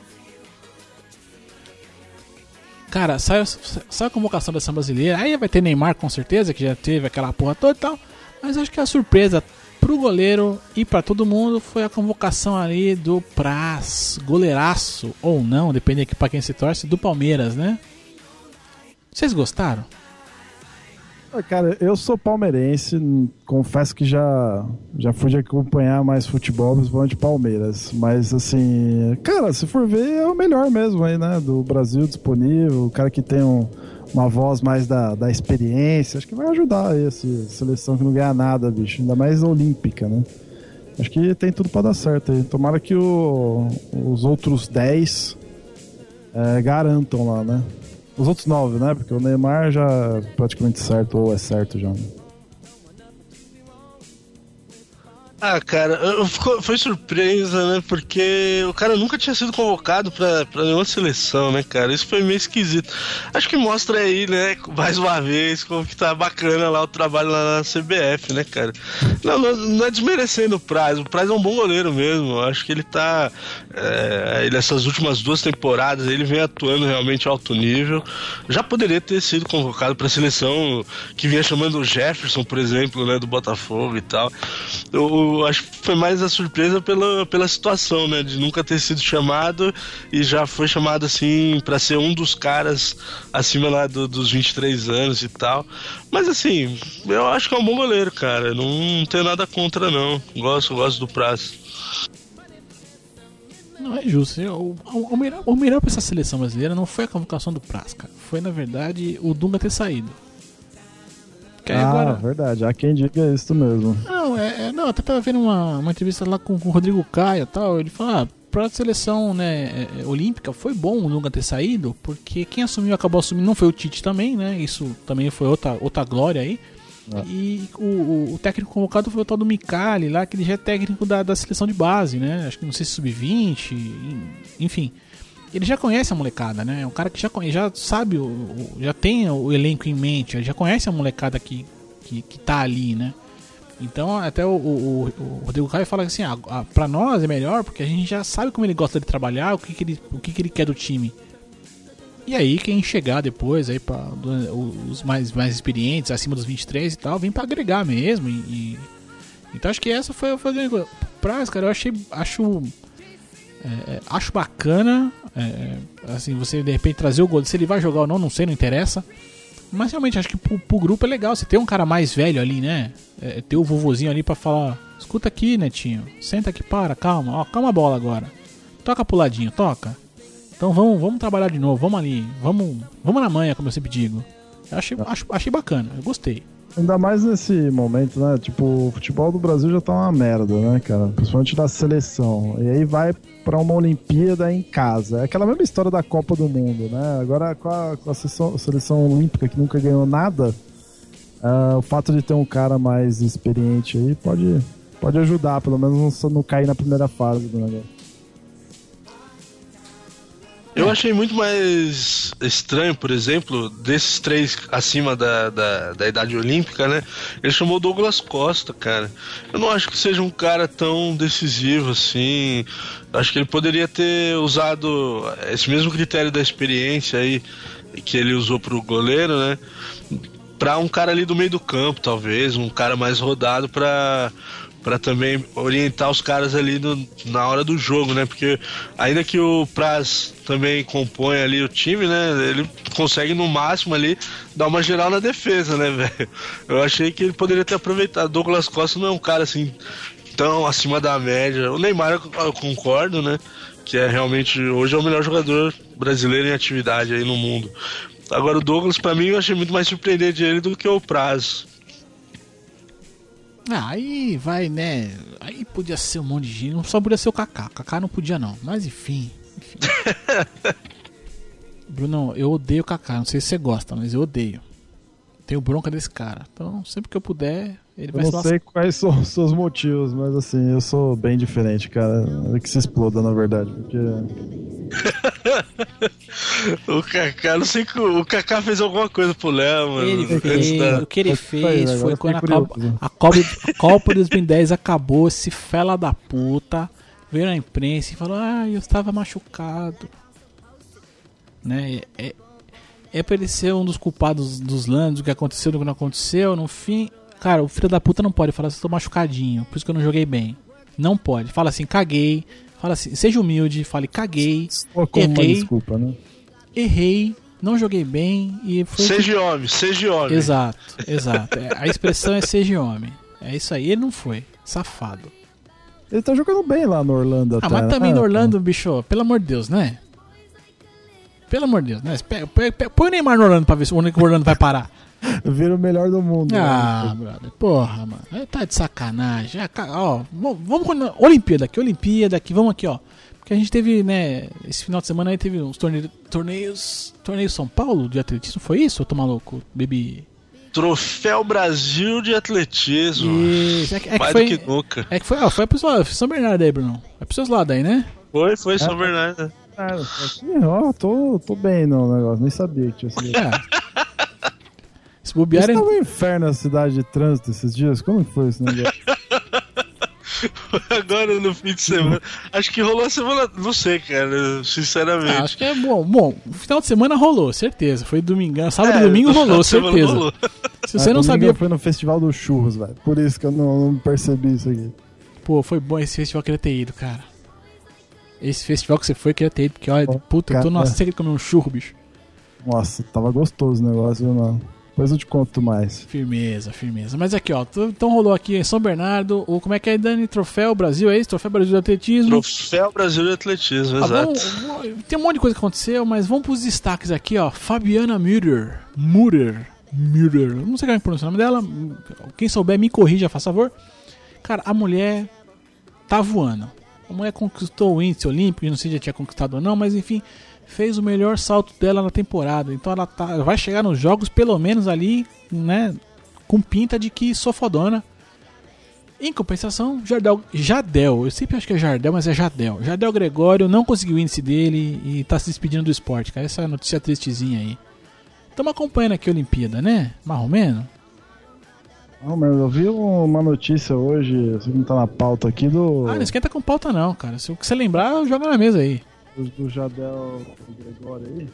Cara, sai, sai a convocação da seleção brasileira. Aí vai ter Neymar com certeza, que já teve aquela porra toda e tal. Mas acho que a surpresa pro goleiro e pra todo mundo foi a convocação ali do Praz, goleiraço ou não, depende aqui pra quem se torce, do Palmeiras, né? Vocês gostaram? Cara, eu sou palmeirense, confesso que já, já fui de acompanhar mais futebol, principalmente Palmeiras. Mas, assim, cara, se for ver, é o melhor mesmo aí, né? Do Brasil disponível, o cara que tem um- uma voz mais da, da experiência, acho que vai ajudar aí essa seleção que não ganha nada, bicho. Ainda mais olímpica, né? Acho que tem tudo pra dar certo aí. Tomara que o- os outros 10 é, garantam lá, né? Os outros nove, né? Porque o Neymar já praticamente certo, ou é certo já. né? Ah, cara, eu- fico- foi surpresa, né? Porque o cara nunca tinha sido convocado pra, pra nenhuma seleção, né, cara? Isso foi meio esquisito. Acho que mostra aí, né, mais uma vez, como que tá bacana lá o trabalho lá na CBF, né, cara? Não, não, não é desmerecendo o Praz. O Praz é um bom goleiro mesmo. Acho que ele tá. É, essas últimas duas temporadas, ele vem atuando realmente alto nível. Já poderia ter sido convocado pra seleção que vinha chamando o Jefferson, por exemplo, né, do Botafogo e tal. Eu, acho que foi mais a surpresa pela, pela situação, né? De nunca ter sido chamado e já foi chamado assim pra ser um dos caras acima lá do- dos 23 anos e tal. Mas assim, eu acho que é um bom goleiro, cara. Não, tenho nada contra, não. Gosto, gosto do Prazo. Não é justo. O, o, o melhor, o melhor pra essa seleção brasileira não foi a convocação do Praz, cara. Foi, na verdade, o Dunga ter saído. Que ah, agora. verdade. Há quem diga isso mesmo. Não, é, é- não, até tava vendo uma, uma entrevista lá com, com o Rodrigo Caio e tal. Ele falou: ah, pra seleção né, é, é, olímpica foi bom o Dunga ter saído, porque quem assumiu, acabou assumindo, não foi o Tite também, né? Isso também foi outra, outra glória aí. É. E o, o- o técnico convocado foi o tal do Micali lá, que ele já é técnico da, da seleção de base, né? Acho que não sei se sub-20, en- enfim. Ele já conhece a molecada, né? É um cara que já, já sabe, o, já tem o elenco em mente, já conhece a molecada que, que, que tá ali, né? Então, até o, o, o- Rodrigo Caio fala assim: ah, ah, pra nós é melhor porque a gente já sabe como ele gosta de trabalhar, o que, que, ele, o que, que ele quer do time. E aí, quem chegar depois, aí pra, os mais, mais experientes, acima dos 23 e tal, vem pra agregar mesmo. E, e- então, acho que essa foi, foi a grande coisa. Praz, cara, eu achei. Acho. É, é, acho bacana. é, assim, você de repente trazer o gol. Se ele vai jogar ou não, não sei, não interessa. Mas realmente, acho que pro, pro grupo é legal. Você ter um cara mais velho ali, né? É, ter o vovozinho ali pra falar: escuta aqui, netinho. Senta aqui, para, calma. Ó, calma a bola agora. Toca pro ladinho, toca. Então vamos, vamos trabalhar de novo, vamos ali. Vamos, vamos na manhã, como eu sempre digo. Eu achei, acho- achei bacana, eu gostei. Ainda mais nesse momento, né? Tipo, o futebol do Brasil já tá uma merda, né, cara? Principalmente da seleção. E aí vai pra uma Olimpíada em casa. É aquela mesma história da Copa do Mundo, né? Agora com a, com a seleção, seleção olímpica que nunca ganhou nada, ah, o fato de ter um cara mais experiente aí pode, pode ajudar, pelo menos não, não cair na primeira fase do negócio. Eu achei muito mais estranho, por exemplo, desses três acima da, da, da idade olímpica, né? Ele chamou Douglas Costa, cara. Eu não acho que seja um cara tão decisivo assim. Acho que ele poderia ter usado esse mesmo critério da experiência aí que ele usou pro goleiro, né? Pra um cara ali do meio do campo, talvez, um cara mais rodado pra para também orientar os caras ali no- na hora do jogo, né? Porque ainda que o Praz também compõe ali o time, né? Ele consegue no máximo ali dar uma geral na defesa, né, (laughs) velho? Eu achei que ele poderia ter aproveitado. Douglas Costa não é um cara assim tão acima da média. O Neymar eu concordo, né? Que é realmente hoje é o melhor jogador brasileiro em atividade aí no mundo. Agora o Douglas, pra mim, eu achei muito mais surpreendente ele do que o Praz. Ah, aí vai, né? Aí podia ser um monte de gente, só podia ser o Kaká. Kaká não podia não, mas enfim. Enfim. (laughs) Bruno, eu odeio o Kaká, não sei se você gosta, mas eu odeio. Tenho bronca desse cara. Então, sempre que eu puder, ele Eu vai se não lascar. sei quais são os seus motivos, mas assim, eu sou bem diferente, cara. É que se exploda, na verdade. Porque. (laughs) O Kaká, não sei que o o Kaká fez alguma coisa pro Léo, mano. Ele fez, da- o que ele fez foi eu quando a Copa, a, Copa, a Copa de 2010 acabou, esse fela da puta veio na imprensa e falou: Ah, eu estava machucado. Né? É, é pra ele ser um dos culpados dos lances, do que aconteceu, do que não aconteceu. No fim, cara, o filho da puta não pode falar assim: estou machucadinho, por isso que eu não joguei bem. Não pode. Fala assim: caguei. Fala assim: seja humilde, fale: caguei, Pô, como uma Errei. desculpa, né? errei, não joguei bem e foi. o que Seja homem, seja homem. Exato, exato. É, a expressão é seja homem. É isso aí. Ele não foi. Safado. Ele tá jogando bem lá no Orlando Ah, até. mas né? também Ah, no Orlando, bicho, pelo amor de Deus, né? Pelo amor de Deus, né? Põe o Neymar no Orlando pra ver se o único Orlando vai parar. (laughs) Vira o melhor do mundo. Ah, né? brother, porra, mano. Tá de sacanagem. Ca- ó, vamos Olimpíada aqui, Olimpíada aqui, vamos aqui, ó. Porque a gente teve, né, esse final de semana aí teve uns torneios, torneios, torneio São Paulo de atletismo, foi isso? Eu tô maluco? Bebi. Troféu Brasil de Atletismo. Isso, é que, é que Mais foi, do que nunca. é que foi, ó, foi pro São Bernardo aí, Bruno. É pros seus lados aí, né? Foi, foi, São Bernardo. Ah, ó, tô, tô bem no negócio, nem sabia que tinha sido. É. Se bobear, tava um inferno a cidade de trânsito esses dias? Como que foi esse negócio? (laughs) (laughs) Agora no fim de semana. Acho que rolou a semana. Não sei, cara. Sinceramente. Ah, acho que é bom. Bom, o final de semana rolou, certeza. Foi domingão. Sábado É, (laughs) e domingo no final rolou, certeza. rolou. Se você Ah, não domingo sabia, fui no festival dos churros, velho. Por isso que eu não, não percebi isso aqui. pô, foi bom esse festival, eu queria ter ido, cara. Esse festival que você foi, eu queria ter ido, porque olha, Bom, puta, eu tô cara, numa é. seca de comer um churro, bicho. Nossa, tava gostoso o negócio, viu, mano? Depois eu te conto mais. Firmeza, firmeza. Mas aqui, ó, então rolou aqui em São Bernardo, o como é que é, Dani? Troféu Brasil, é isso? Troféu Brasil de Atletismo. Troféu Brasil de Atletismo, Ah, exato. vamos- tem um monte de coisa que aconteceu, mas vamos pros destaques aqui, ó. Fabiana Müller. Müller. Müller. Não sei como é que pronuncia o nome dela. Quem souber, me corrija, faz favor. Cara, a mulher tá voando. A mulher conquistou o índice olímpico, não sei se já tinha conquistado ou não, mas enfim, fez o melhor salto dela na temporada. Então ela tá, ela vai chegar nos jogos, pelo menos ali, né, com pinta de que sou fodona. Em compensação, Jardel, Jadel, eu sempre acho que é Jardel, mas é Jadel. Jadel Gregório não conseguiu o índice dele e tá se despedindo do esporte, cara. Essa é a notícia tristezinha aí. Estamos acompanhando aqui a Olimpíada, né? Marromeno? Não, mas eu vi uma notícia hoje, não tá na pauta aqui, do, Ah, não esquenta com pauta não, cara. Se o que você lembrar, joga na mesa aí. Do, do Jadel Gregório aí.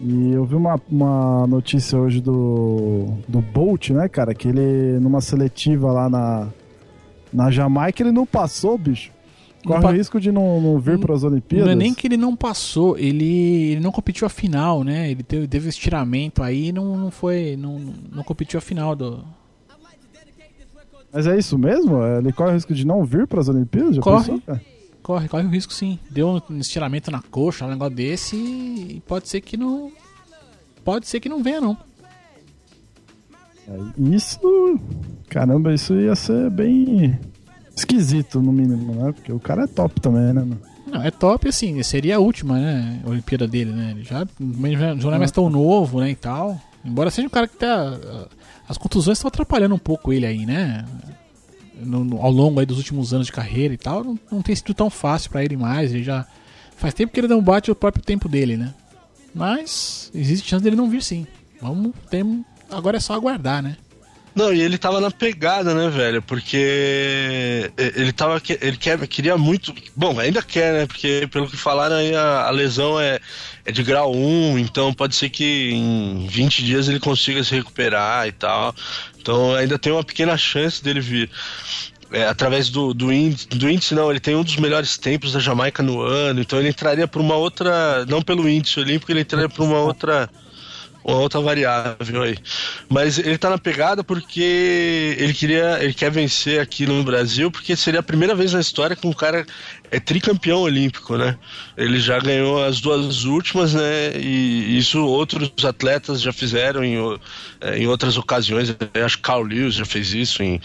E eu vi uma, uma notícia hoje do, do Bolt, né, cara? Que ele, numa seletiva lá na, na Jamaica, ele não passou, bicho. Corre pa- o risco de não, não vir para as Olimpíadas. Não é nem que ele não passou, ele, ele não competiu a final, né? Ele teve, teve estiramento aí e não, não foi. Não, não competiu a final do. Mas é isso mesmo? Ele corre o risco de não vir para as Olimpíadas? Já Corre. pensou? Corre, corre o risco sim. Deu um estiramento na coxa, um negócio desse e pode ser que não. Pode ser que não venha, não. É, Isso. Caramba, isso ia ser bem esquisito, no mínimo, né? Porque o cara é top também, né? mano? Não, é top assim, seria a última, né? Olimpíada dele, né? Ele já, já já não é mais tão novo, né? E tal. Embora seja um cara que tá. As contusões estão atrapalhando um pouco ele aí, né? No- no- ao longo dos últimos anos de carreira e tal, não, não tem sido tão fácil pra ele mais. Ele já. Faz tempo que ele não bate o próprio tempo dele, né? Mas existe chance dele não vir sim. Vamos. Tem, agora é só aguardar, né? Não, e ele tava na pegada, né, velho? Porque ele tava. Ele quer, queria muito. Bom, ainda quer, né? Porque pelo que falaram aí, a, a lesão é, é de grau 1, então pode ser que em 20 dias ele consiga se recuperar e tal. Então ainda tem uma pequena chance dele vir. É, através do, do, índice, do índice, não, ele tem um dos melhores tempos da Jamaica no ano, então ele entraria por uma outra. Não pelo índice olímpico, ele entraria por uma outra outra variável aí. Mas ele tá na pegada porque ele queria, ele quer vencer aqui no Brasil, porque seria a primeira vez na história que um cara é tricampeão olímpico, né? Ele já ganhou as duas últimas, né? E isso outros atletas já fizeram em, eh, em outras ocasiões. Eu acho que Carl Lewis já fez isso em,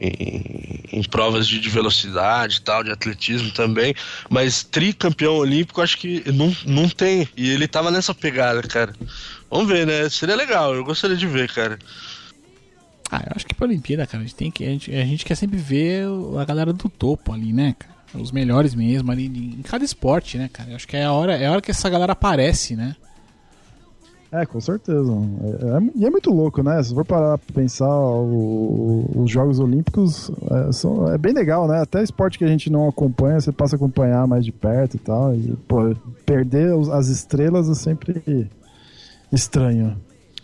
em, em provas de, de velocidade tal, de atletismo também. Mas tricampeão olímpico acho que não, não tem. E ele tava nessa pegada, cara. Vamos ver, né? Seria legal, eu gostaria de ver, cara. Ah, eu acho que pra Olimpíada, cara, a gente tem que. A gente, a gente quer sempre ver a galera do topo ali, né, cara? Os melhores mesmo ali em cada esporte, né, cara? Eu acho que é a hora, é a hora que essa galera aparece, né? É, com certeza. É, é- e é muito louco, né? Se for parar pra pensar, o- o- os Jogos Olímpicos é, são, é bem legal, né? Até esporte que a gente não acompanha, você passa a acompanhar mais de perto e tal. E, pô, perder os- as estrelas é sempre estranho.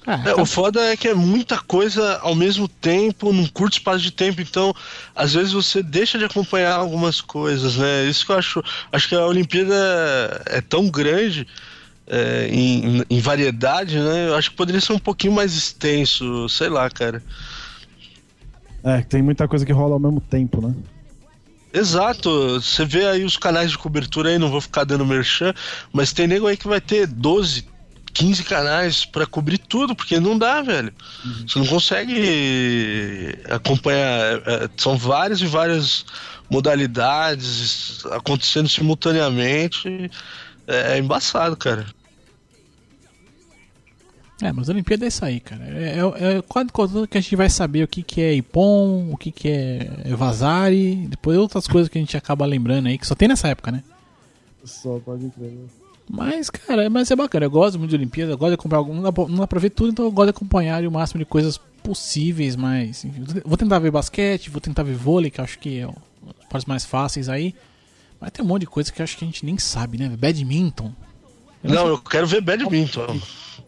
Ah, É, tá- o foda é que é muita coisa ao mesmo tempo, num curto espaço de tempo, então às vezes você deixa de acompanhar algumas coisas, né? Isso que eu acho. Acho que a Olimpíada é tão grande é, em, em variedade, né? Eu acho que poderia ser um pouquinho mais extenso, sei lá, cara. É, tem muita coisa que rola ao mesmo tempo, né? Exato, você vê aí os canais de cobertura aí, não vou ficar dando merchan, mas tem nego aí que vai ter 12, 15 canais pra cobrir tudo, porque não dá, velho. Você não consegue acompanhar. é, é, São vários e vários modalidades acontecendo simultaneamente. É, é embaçado, cara. É, mas a Olimpíada é isso aí, cara. É, é, é quase quando que a gente vai saber o que, que é Ipon, o que, que é Vazari, depois outras coisas que a gente acaba lembrando aí, que só tem nessa época, né? Só pode crer. né? Mas, cara, mas é bacana. Eu gosto muito de Olimpíada, eu gosto de acompanhar algum. Não dá, pra- não dá pra ver tudo, então eu gosto de acompanhar o máximo de coisas possíveis, mas. enfim, vou tentar ver basquete, vou tentar ver vôlei, que eu acho que é as partes mais fáceis aí. Mas tem um monte de coisa que eu acho que a gente nem sabe, né? Badminton. Não, eu quero ver badminton.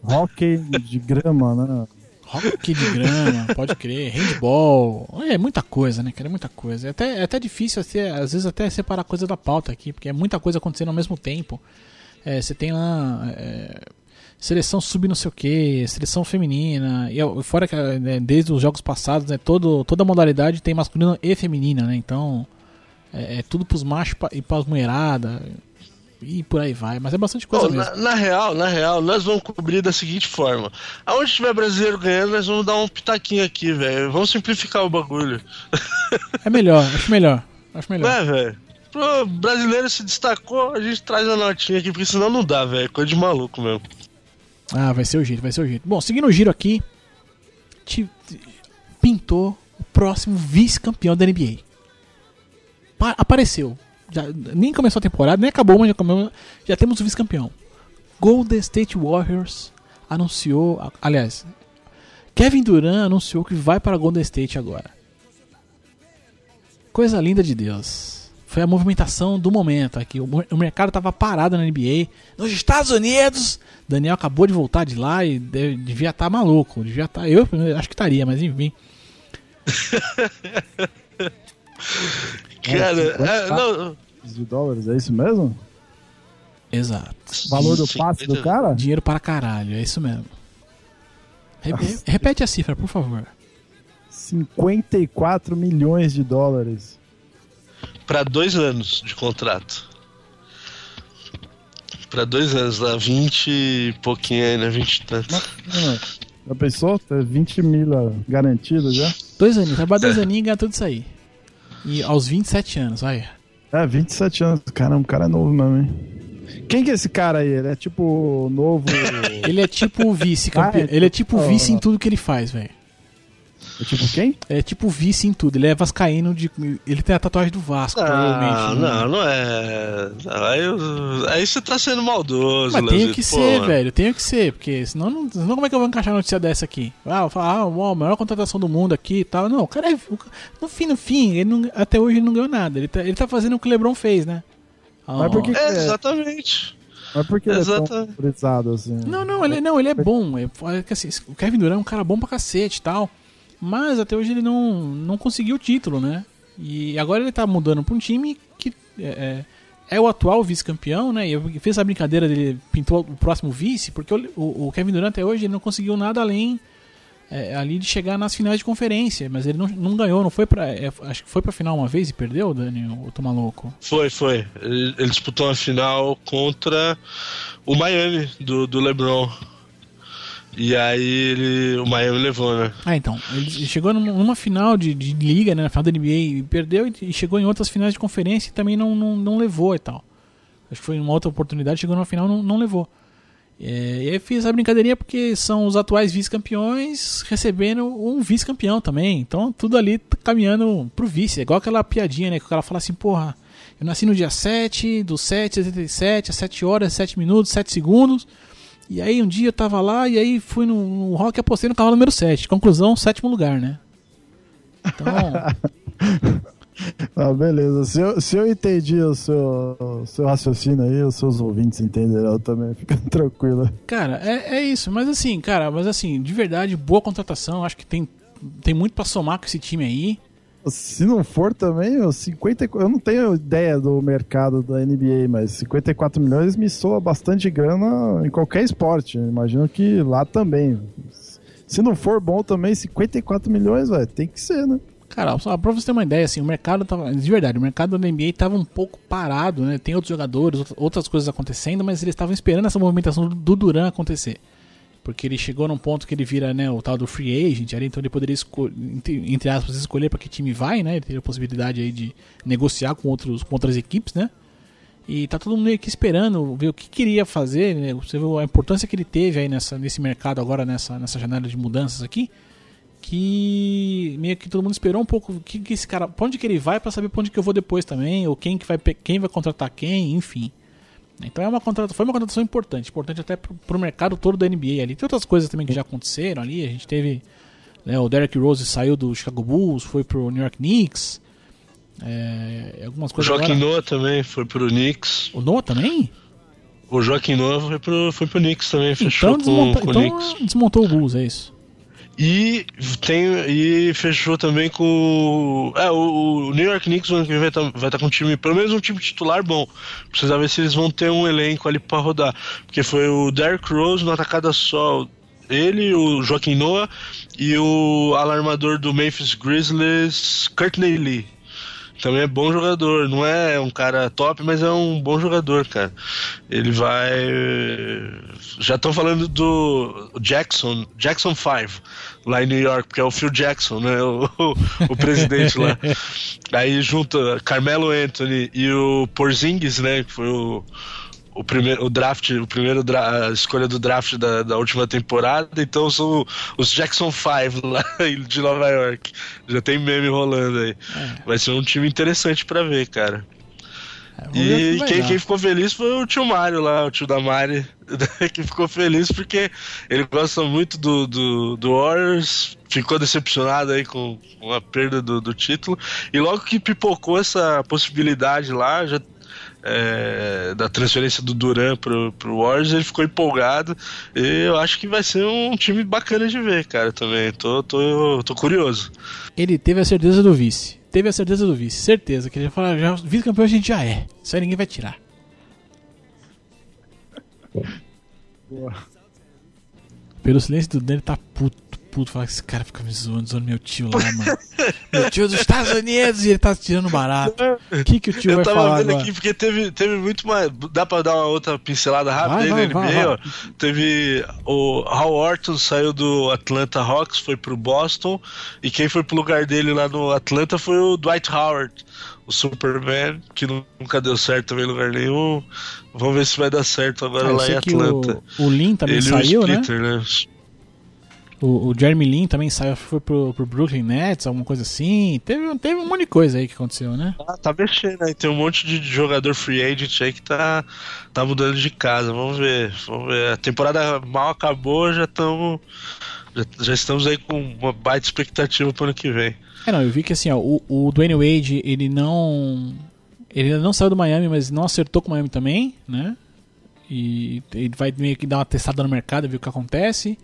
Hockey de grama, né? Hockey de grama, pode crer, handball. É muita coisa, né, cara? É muita coisa. É até, é até difícil, assim, às vezes, até separar coisa da pauta aqui, porque é muita coisa acontecendo ao mesmo tempo. É, você tem lá. é, seleção sub não sei o que, seleção feminina. E fora que né, desde os jogos passados, né, todo, toda modalidade tem masculina e feminina, né? Então. É, é tudo pros machos e pras mulheradas. E por aí vai. Mas é bastante coisa Pô, mesmo. na, na real, na real, nós vamos cobrir da seguinte forma. Aonde tiver brasileiro ganhando, nós vamos dar um pitaquinho aqui, velho. Vamos simplificar o bagulho. É melhor, acho melhor. Acho melhor. É, velho? Pro brasileiro se destacou, a gente traz a notinha aqui, porque senão não dá, velho. Coisa de maluco mesmo. Ah, vai ser o jeito, vai ser o jeito. Bom, seguindo o giro aqui, te- te- pintou o próximo vice-campeão da NBA. Pa- apareceu. Já, nem começou a temporada, nem acabou, mas já, come- já temos o vice-campeão. Golden State Warriors anunciou. Aliás, Kevin Durant anunciou que vai para Golden State agora. Coisa linda de Deus. Foi a movimentação do momento aqui. O, mercado estava parado na NBA. Nos Estados Unidos, Daniel acabou de voltar de lá e devia estar maluco. Devia estar. eu acho que estaria, mas enfim. (laughs) Cara, é, não, De dólares, é isso mesmo? Exato. Valor do passe do cara? Dinheiro para caralho, é isso mesmo. Re- repete a cifra, por favor. 54 milhões de dólares. Pra dois anos de contrato. Pra dois anos, lá, 20 e pouquinho aí, né? 20 e tanto. Já pensou? Tá 20 mil garantido já? Dois aninhos, trabalha dois aninhos e ganha tudo isso aí. E aos 27 anos, vai. É, 27 anos. O cara é novo mesmo, hein? Quem que é esse cara aí? Ele é tipo novo. (laughs) Ele é tipo o vice-campeão. Ah, é Ele é tipo tipo- vice em tudo que ele faz, velho. É tipo quem? É tipo vice em tudo. Ele é vascaíno de. Ele tem a tatuagem do Vasco, Não, provavelmente. né? não, não é. Aí, eu- aí você tá sendo maldoso, Mas tem que pô, ser, mano. velho. Tem que ser, porque senão, não, senão como é que eu vou encaixar uma notícia dessa aqui? Ah, eu falar, ah, uau, a maior contratação do mundo aqui e tal. Não, o cara é. No fim, no fim, ele não- até hoje ele não ganhou nada. Ele tá, ele tá fazendo o que o Lebron fez, né? Mas por que- É, É. exatamente. Mas por que ele é tão assim? Não, não, ele, não, ele é bom. É, é assim, o Kevin Durant é um cara bom pra cacete e tal. Mas até hoje ele não, não conseguiu o título, né? E agora ele tá mudando pra um time que é, é, é o atual vice-campeão, né? E eu fiz a brincadeira dele, pintou o próximo vice, porque o, o- o Kevin Durant até hoje ele não conseguiu nada além é, ali de chegar nas finais de conferência. Mas ele não, não ganhou, não foi pra. é, acho que foi pra final uma vez e perdeu, Dani? Eu tô maluco. Foi, foi. Ele, ele disputou uma final contra o Miami, do, do LeBron. E aí ele, o Miami levou, né? Ah, então. Ele chegou numa, numa final de, de liga, né? Na final da NBA e perdeu e, chegou em outras finais de conferência e também não, não, não levou e tal. Acho que foi uma outra oportunidade, chegou na final e não, não levou. É, e aí fiz a brincadeirinha porque são os atuais vice-campeões recebendo um vice-campeão também. Então tudo ali tá caminhando pro vice. É igual aquela piadinha, né? Que o cara fala assim, porra, eu nasci no dia 7, do 7 a 77, às 7 horas, 7 minutos, 7 segundos. E aí um dia eu tava lá e aí fui no, no rock e apostei no cavalo número 7. Conclusão, sétimo lugar, né? Então, (laughs) Ah, beleza. Se eu, se eu entendi o seu, o seu raciocínio aí, os seus ouvintes entenderão também. (laughs) Fica tranquilo. cara, é, é isso. Mas assim, cara, mas assim, de verdade, boa contratação. Acho que tem, tem muito pra somar com esse time aí. Se não for também, os 50, eu não tenho ideia do mercado da NBA, mas 54 milhões me soa bastante grana em qualquer esporte. Imagino que lá também. Se não for bom também, 54 milhões, velho, tem que ser, né? Cara, só pra você ter uma ideia, assim, o mercado tava. De verdade, o mercado da NBA tava um pouco parado, né? Tem outros jogadores, outra- outras coisas acontecendo, mas eles estavam esperando essa movimentação do Duran acontecer. Porque ele chegou num ponto que ele vira né, o tal do free agent, ali, então ele poderia, entre aspas, escolher para que time vai, né? Ele teria a possibilidade aí de negociar com, outros, com outras equipes, né? E tá todo mundo que esperando ver o que queria fazer, né? Você viu a importância que ele teve aí nessa, nesse mercado agora, nessa, nessa janela de mudanças aqui. Que meio que todo mundo esperou um pouco que, que esse cara. Pra onde que ele vai pra saber pra onde que eu vou depois também, ou quem que vai, quem vai contratar quem, enfim. Então é uma contratação, foi uma contratação importante, importante até pro, pro mercado todo da NBA ali. Tem outras coisas também que já aconteceram ali. A gente teve né, o Derrick Rose saiu do Chicago Bulls, foi pro New York Knicks. É, algumas O coisas Joaquim agora- Noah também foi pro Knicks. O Noah também? O Joaquim Noah foi pro, foi pro Knicks também, fechou Então, com, desmonta, com o então Knicks. desmontou o Bulls, é isso. E, tem, e fechou também com. É, o, o New York Knicks vai estar vai tá com um time, pelo menos um time titular bom. Precisa ver se eles vão ter um elenco ali pra rodar. Porque foi o Derrick Rose na atacada só. Ele, o Joaquim Noah e o alarmador do Memphis Grizzlies, Courtney Lee. Também é bom jogador, não é um cara top, mas é um bom jogador, cara. Ele vai. Já estão falando do Jackson, Jackson 5, lá em New York, porque é o Phil Jackson, né? O, o presidente lá. (laughs) Aí junta Carmelo Anthony e o Porzingis, né? Que foi o, o primeiro o draft, o primeiro dra- a escolha do draft da, da última temporada, então são os Jackson 5 lá (laughs) de Nova York. Já tem meme rolando aí. Vai ser um time interessante pra ver, cara. É, E que quem, quem ficou feliz foi o tio Mário lá, o tio da Mari, (laughs) que ficou feliz porque ele gosta muito do, do, do Warriors, ficou decepcionado aí com, com a perda do, do título, e logo que pipocou essa possibilidade lá, já é, da transferência do Duran pro, pro Warriors, ele ficou empolgado, e eu acho que vai ser um time bacana de ver, cara, também, tô, tô, tô curioso. Ele teve a certeza do vice. Teve a certeza do vice. Certeza. Que ele já falou, já, vice-campeão a gente já é. Isso aí ninguém vai tirar. Pelo silêncio do Dani, tá puto, puto. Fala que esse cara fica me zoando, zoando meu tio lá, mano. meu tio dos Estados Unidos e ele tá tirando barato. O que, que o tio Eu vai tava falar vendo agora? aqui porque teve, teve muito mais. Dá pra dar uma outra pincelada rápida Vai, aí vai, na vai, NBA, vai. ó. Teve o Hal Orton saiu do Atlanta Hawks, foi pro Boston. E quem foi pro lugar dele lá no Atlanta foi o Dwight Howard, o Superman, que nunca deu certo também em lugar nenhum. Vamos ver se vai dar certo agora Ah, eu lá em Atlanta. o, o Lin também Ele saiu, o né? Splitter, né? O, o Jeremy Lin também saiu, foi pro, pro Brooklyn Nets, alguma coisa assim. Teve, teve um monte de coisa aí que aconteceu, né? Ah, tá mexendo aí. Tem um monte de jogador free agent aí que tá, tá mudando de casa. Vamos ver. Vamos ver. A temporada mal acabou, já estamos. Já, já estamos aí com uma baita expectativa pro ano que vem. É, não, eu vi que assim, ó, o, o Dwayne Wade, ele não. Ele ainda não saiu do Miami, mas não acertou com o Miami também, né? E ele vai meio que dar uma testada no mercado, ver o que acontece.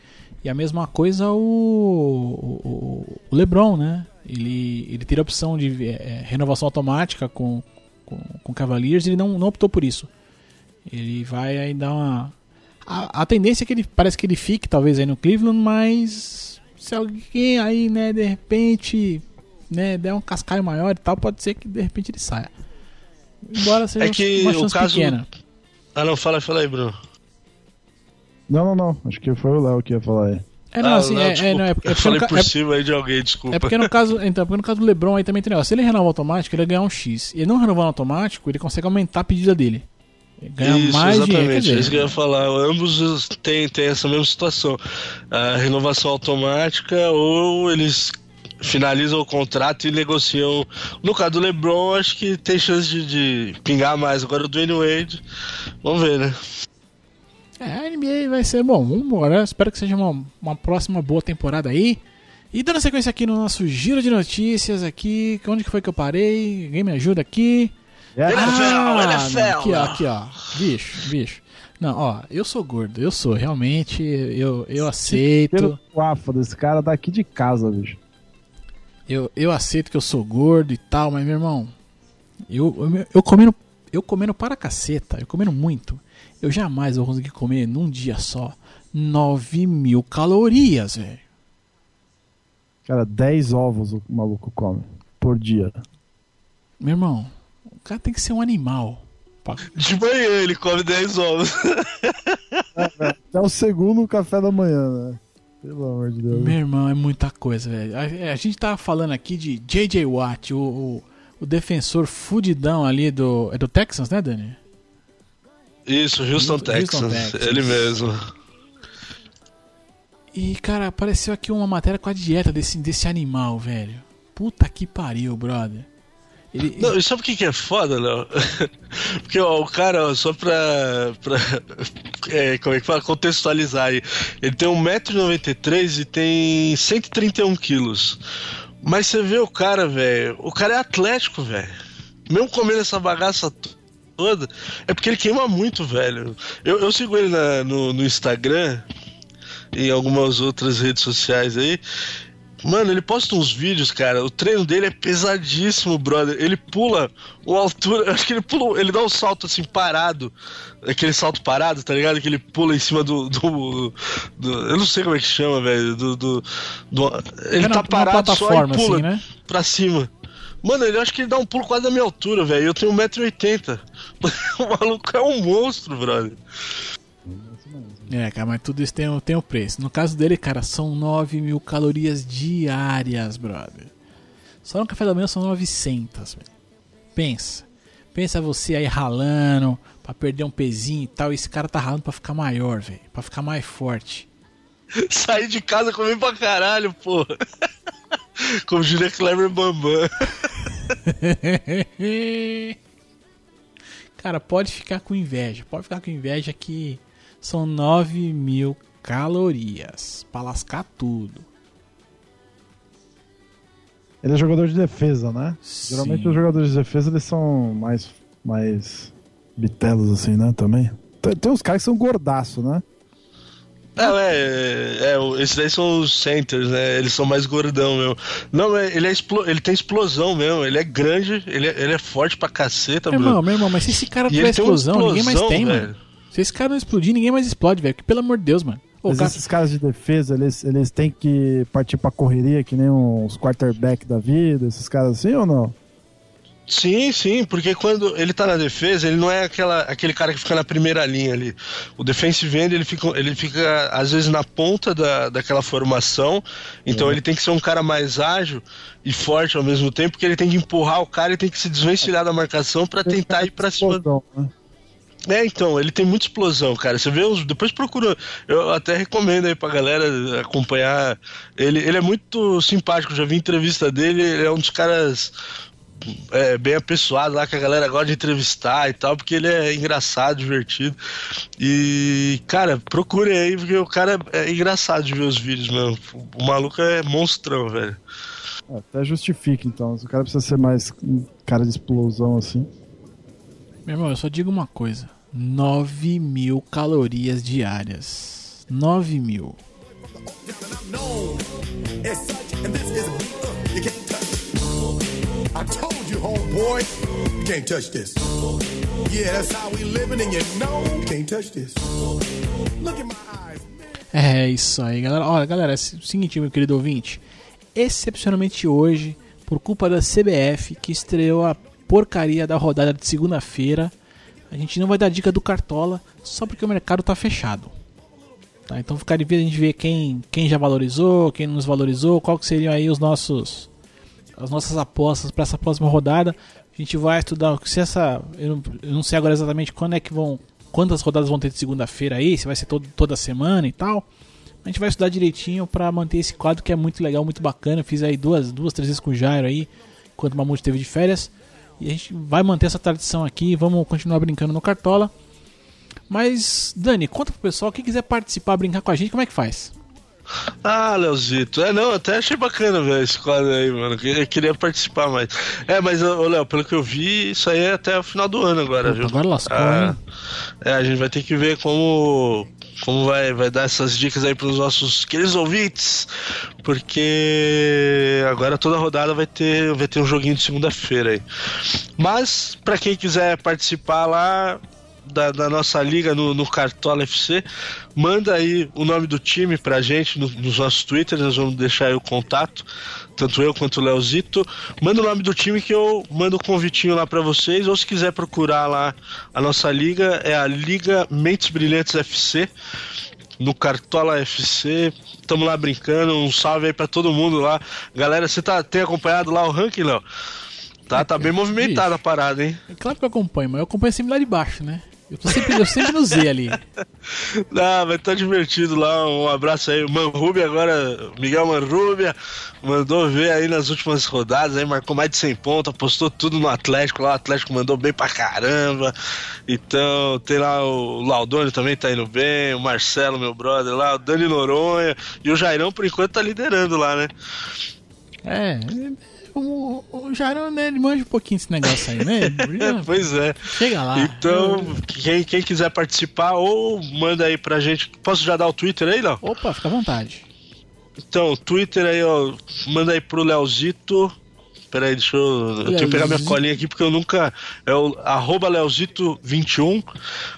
E a mesma coisa o, o, o LeBron, né? Ele, ele teria a opção de é, renovação automática com, com, com o Cavaliers e ele não, não optou por isso. Ele vai aí dar uma. A, a tendência é que ele parece que ele fique, talvez, aí no Cleveland, mas se alguém aí, né, de repente, né, der um cascaio maior e tal, pode ser que de repente ele saia. Embora seja É que uma o chance caso- pequena. Ah, não, fala, fala aí, Bruno. Não, não, não. Acho que foi o Léo que ia falar aí. É, não, Ah, assim, é, é, não, é, é eu porque falei ca- por é- cima aí de alguém, desculpa. é porque no caso, então, é porque no caso do LeBron aí também tem negócio. Se ele renovar automático, ele vai ganhar um X. E ele não renovando automático, ele consegue aumentar a pedida dele. Ele ganha Isso, mais exatamente, é isso que eu ia falar. Ambos os- têm, têm essa mesma situação. A renovação automática ou eles finalizam o contrato e negociam. No caso do LeBron, acho que tem chance de, de pingar mais. Agora o Dwayne Wade, vamos ver, né? É, a NBA vai ser bom. Vamos embora. Espero que seja uma, uma próxima boa temporada aí. E dando sequência aqui no nosso giro de notícias aqui. Onde que foi que eu parei? Alguém me ajuda aqui? É, NFL, não, NFL. aqui, ó, aqui, ó. Bicho, bicho. Não, ó, eu sou gordo, eu sou, realmente, eu, eu aceito. Guafa desse cara daqui de casa, bicho. Eu, eu aceito que eu sou gordo e tal, mas meu irmão, eu, eu, eu comendo, eu comendo para caceta, eu comendo muito. Eu jamais vou conseguir comer num dia só 9 mil calorias, velho. Cara, 10 ovos o maluco come por dia. Meu irmão, o cara tem que ser um animal. pra- De manhã ele come 10 ovos. É o segundo café da manhã, né? Pelo amor de Deus. Meu irmão, é muita coisa, velho. A, a gente tava falando aqui de J.J. Watt, o, o, o defensor fudidão ali do. É do Texans, né, Dani? Isso, Houston, Houston. Texans. Ele mesmo. E, cara, apareceu aqui uma matéria com a dieta desse, desse animal, velho. Puta que pariu, brother. Ele, Não, e sabe o que, que é foda, Léo? (laughs) Porque ó, o cara, ó, só pra. pra (laughs) é, como é que fala? Contextualizar aí. Ele tem 1,93m e tem 131 quilos. Mas você vê o cara, velho. O cara é atlético, velho. Mesmo comendo essa bagaça toda, é porque ele queima muito, velho. Eu, eu sigo ele na- no, no Instagram e em algumas outras redes sociais aí. Mano, ele posta uns vídeos, cara. O treino dele é pesadíssimo, brother. Ele pula uma altura. (laughs) Acho que ele pula. Ele dá um salto assim parado. Aquele salto parado, tá ligado? Que ele pula em cima do. do- do- eu não sei como é que chama, velho. Do, do- do- ele É na- tá parado só e pula assim, né? pra cima. Mano, ele acho que ele dá um pulo quase da minha altura, velho. Eu tenho 1,80m. (laughs) o maluco é um monstro, brother. É, cara, mas tudo isso tem, o- tem o preço. No caso dele, cara, são 9 mil calorias diárias, brother. Só no café da manhã são 900, velho. Pensa. Pensa você aí ralando pra perder um pezinho e tal. E esse cara tá ralando pra ficar maior, velho. Pra ficar mais forte. (laughs) Sair de casa comer pra caralho, pô. Como diria Clever Bambam. cara, pode ficar com inveja. Pode ficar com inveja que são 9 mil calorias. Pra lascar tudo. Ele é jogador de defesa, né? Geralmente Sim. os jogadores de defesa eles são mais, mais bitelos assim, né? Também. Tem, tem uns caras que são gordaço, né? Não, é, é, é, esses daí são os centers, né? Eles são mais gordão mesmo. Não, é, ele, é explo- ele tem explosão mesmo. Ele é grande, ele é, ele é forte pra caceta, Meu Bruno. irmão, meu irmão, mas se esse cara tiver uma explosão, ninguém mais explosão, tem, velho. mano. Se esse cara não explodir, ninguém mais explode, velho. Porque, pelo amor de Deus, mano. Ô, Mas cara, esses caras de defesa, eles, eles têm que partir pra correria que nem uns quarterback da vida, esses caras assim ou não? Sim, sim, porque quando ele tá na defesa, ele não é aquela, aquele cara que fica na primeira linha ali. O defensive end, ele fica, ele fica às vezes na ponta da, daquela formação, então ele tem que ser um cara mais ágil e forte ao mesmo tempo, porque ele tem que empurrar o cara e tem que se desvencilhar da marcação pra tentar ir pra cima. Né? É, então, ele tem muita explosão, cara. Você vê os. Depois procura. Eu até recomendo aí pra galera acompanhar. Ele, ele é muito simpático, já vi entrevista dele, ele é um dos caras. É, bem apessoado lá que a galera gosta de entrevistar e tal, porque ele é engraçado, divertido. E, cara, procure aí, porque o cara é, é engraçado de ver os vídeos mesmo. O maluco é monstrão, velho. É, até justifica então. Se o cara precisa ser mais um cara de explosão assim. meu irmão, eu só digo uma coisa: 9 mil calorias diárias. 9 mil. Told you, can't touch this. Yeah, that's how we living, and you know you can't touch this. Look in my eyes. É isso aí, galera. Olha, galera, é o seguinte, meu querido ouvinte. Excepcionalmente hoje, por culpa da CBF, que estreou a porcaria da rodada de segunda-feira, a gente não vai dar dica do Cartola só porque o mercado tá fechado. Tá? Então ficar de vez a gente ver quem, quem já valorizou, quem nos valorizou, qual que seriam aí os nossos as nossas apostas para essa próxima rodada. A gente vai estudar se essa eu não, eu não sei agora exatamente quando é que vão quantas rodadas vão ter de segunda-feira aí, se vai ser todo, toda semana e tal. A gente vai estudar direitinho para manter esse quadro que é muito legal, muito bacana. Eu fiz aí duas, duas, três vezes com o Jairo aí, enquanto o Mamute teve de férias. E a gente vai manter essa tradição aqui, vamos continuar brincando no Cartola. Mas, Dani, conta pro pessoal, quem quiser participar, brincar com a gente, como é que faz? Ah, Leozito. É, não, até achei bacana, velho, esse quadro aí, mano. Eu queria participar mais. É, mas, ô, Léo, pelo que eu vi, isso aí é até o final do ano agora, viu? agora lascou, Ah? É, a gente vai ter que ver como. Como vai, vai dar essas dicas aí pros nossos queridos ouvintes, porque agora toda rodada vai ter, vai ter um joguinho de segunda-feira aí. Mas, pra quem quiser participar lá, da, da nossa liga no, no, Cartola FC, manda aí o nome do time pra gente no, nos nossos twitters, nós vamos deixar aí o contato, tanto eu quanto o Leozito. Manda o nome do time que eu mando o um convitinho lá para vocês, ou se quiser procurar lá a nossa liga, é a Liga Mentes Brilhantes FC no Cartola FC. Tamo lá brincando. Um salve aí pra todo mundo lá. Galera, você tá, tem acompanhado lá o ranking, Léo? Tá, tá bem movimentada a parada, hein? É claro que eu acompanho, mas eu acompanho sempre lá de baixo, né? Eu, tô sempre, eu sempre no Z ali. Não, mas tá divertido lá. Um abraço aí. O Manrubia agora, Miguel Manrubia, mandou ver aí nas últimas rodadas, aí marcou mais de 100 pontos, apostou tudo no Atlético lá. O Atlético mandou bem pra caramba. Então, tem lá o Laudônio também tá indo bem, o Marcelo, meu brother lá, o Dani Noronha. E o Jairão, por enquanto, tá liderando lá, né? É, o, o Jarão, né, ele manja um pouquinho esse negócio aí, né? (laughs) pois é. Chega lá. Então, quem, quem quiser participar, ou manda aí pra gente. Posso já dar o Twitter aí, não? Opa, fica à vontade. Então, Twitter aí, ó. Manda aí pro Leozito. Peraí, deixa eu. Eu tenho que pegar minha colinha aqui porque eu nunca. É o arroba Leozito21.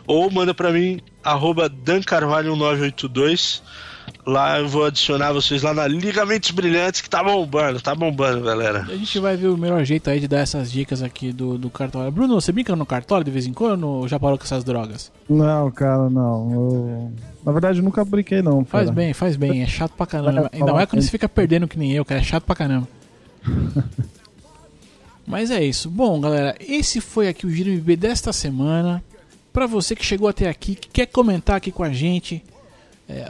Ou manda pra mim, arroba dancarvalho982. Lá eu vou adicionar vocês lá na Ligamentos Brilhantes, que tá bombando, tá bombando, galera. A gente vai ver o melhor jeito aí de dar essas dicas aqui do, do Cartola. Bruno, você brinca no Cartola de vez em quando ou já parou com essas drogas? Não, cara, não. Eu... Na verdade, eu nunca brinquei, não. Cara. Faz bem, faz bem. É chato pra caramba. Ainda mais quando você fica perdendo que nem eu, cara. É chato pra caramba. (laughs) Mas é isso. Bom, galera, esse foi aqui o Giro MB desta semana. Para você que chegou até aqui, que quer comentar aqui com a gente, é,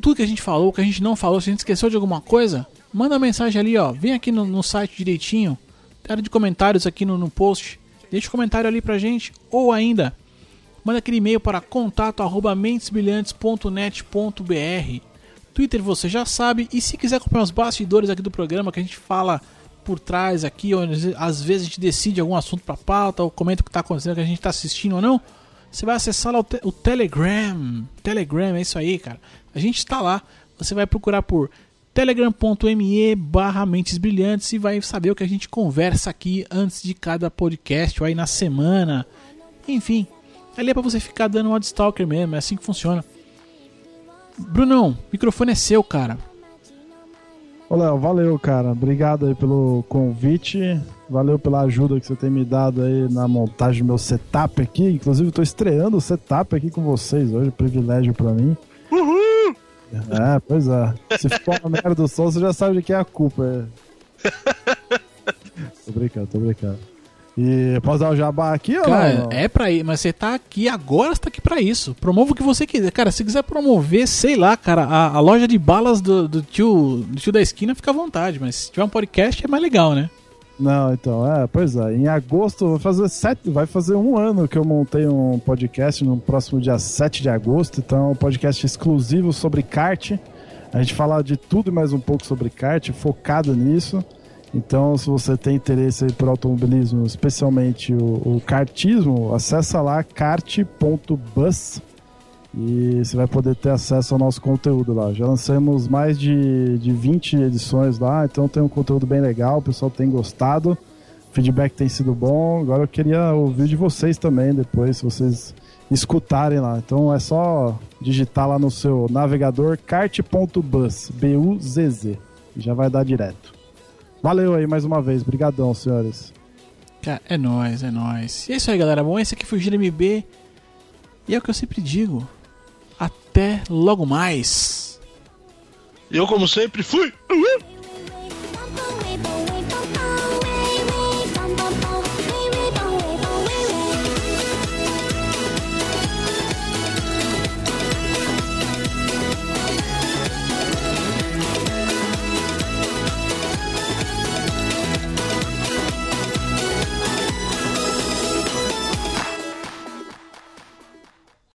tudo que a gente falou, que a gente não falou, se a gente esqueceu de alguma coisa, manda mensagem ali, ó. Vem aqui no, no site direitinho, área de comentários aqui no, no post. Deixa um comentário ali pra gente. Ou ainda, manda aquele e-mail para contato@mentesbrilhantes.net.br. Twitter você já sabe. E se quiser acompanhar os bastidores aqui do programa, que a gente fala por trás aqui, ou às vezes a gente decide algum assunto para pauta, ou comenta o que está acontecendo, que a gente está assistindo ou não, você vai acessar lá o, te o Telegram. Telegram, é isso aí, cara. A gente está lá. Você vai procurar por telegram.me barra Mentes Brilhantes e vai saber o que a gente conversa aqui antes de cada podcast ou aí na semana. Enfim, ali é para você ficar dando um stalker mesmo, é assim que funciona. Brunão, microfone é seu, cara. Ô Léo, valeu, cara. Obrigado aí pelo convite. Valeu pela ajuda que você tem me dado aí na montagem do meu setup aqui. Inclusive, estou estreando o setup aqui com vocês hoje. Privilégio para mim. Uhul! É, pois é. Se for uma merda do som, você já sabe de quem é a culpa. É. (laughs) tô brincando, tô brincando. E posso dar o jabá aqui Cara, ou não? é pra ir, mas você tá aqui agora, você tá aqui pra isso. Promova o que você quiser. Cara, se quiser promover, sei lá, cara, a, a loja de balas do, do, tio, do tio da esquina, fica à vontade. Mas se tiver um podcast, é mais legal, né? Não, então, é, pois é. Em agosto, vai fazer sete, vai fazer um ano que eu montei um podcast no próximo dia 7 de agosto. Então, é um podcast exclusivo sobre kart. A gente fala de tudo e mais um pouco sobre kart, focado nisso. Então, se você tem interesse por automobilismo, especialmente o, o kartismo, acessa lá kart.bus e você vai poder ter acesso ao nosso conteúdo lá. Já lançamos mais de, de 20 edições lá, então tem um conteúdo bem legal, o pessoal tem gostado, o feedback tem sido bom. Agora eu queria ouvir de vocês também depois, se vocês escutarem lá. Então é só digitar lá no seu navegador kart.bus, B-U-Z-Z, já vai dar direto. Valeu aí mais uma vez, brigadão, senhores. É nóis, é nóis. E é isso aí, galera. Bom, esse aqui foi o Gira MB. E é o que eu sempre digo. Até logo mais. Eu, como sempre, fui.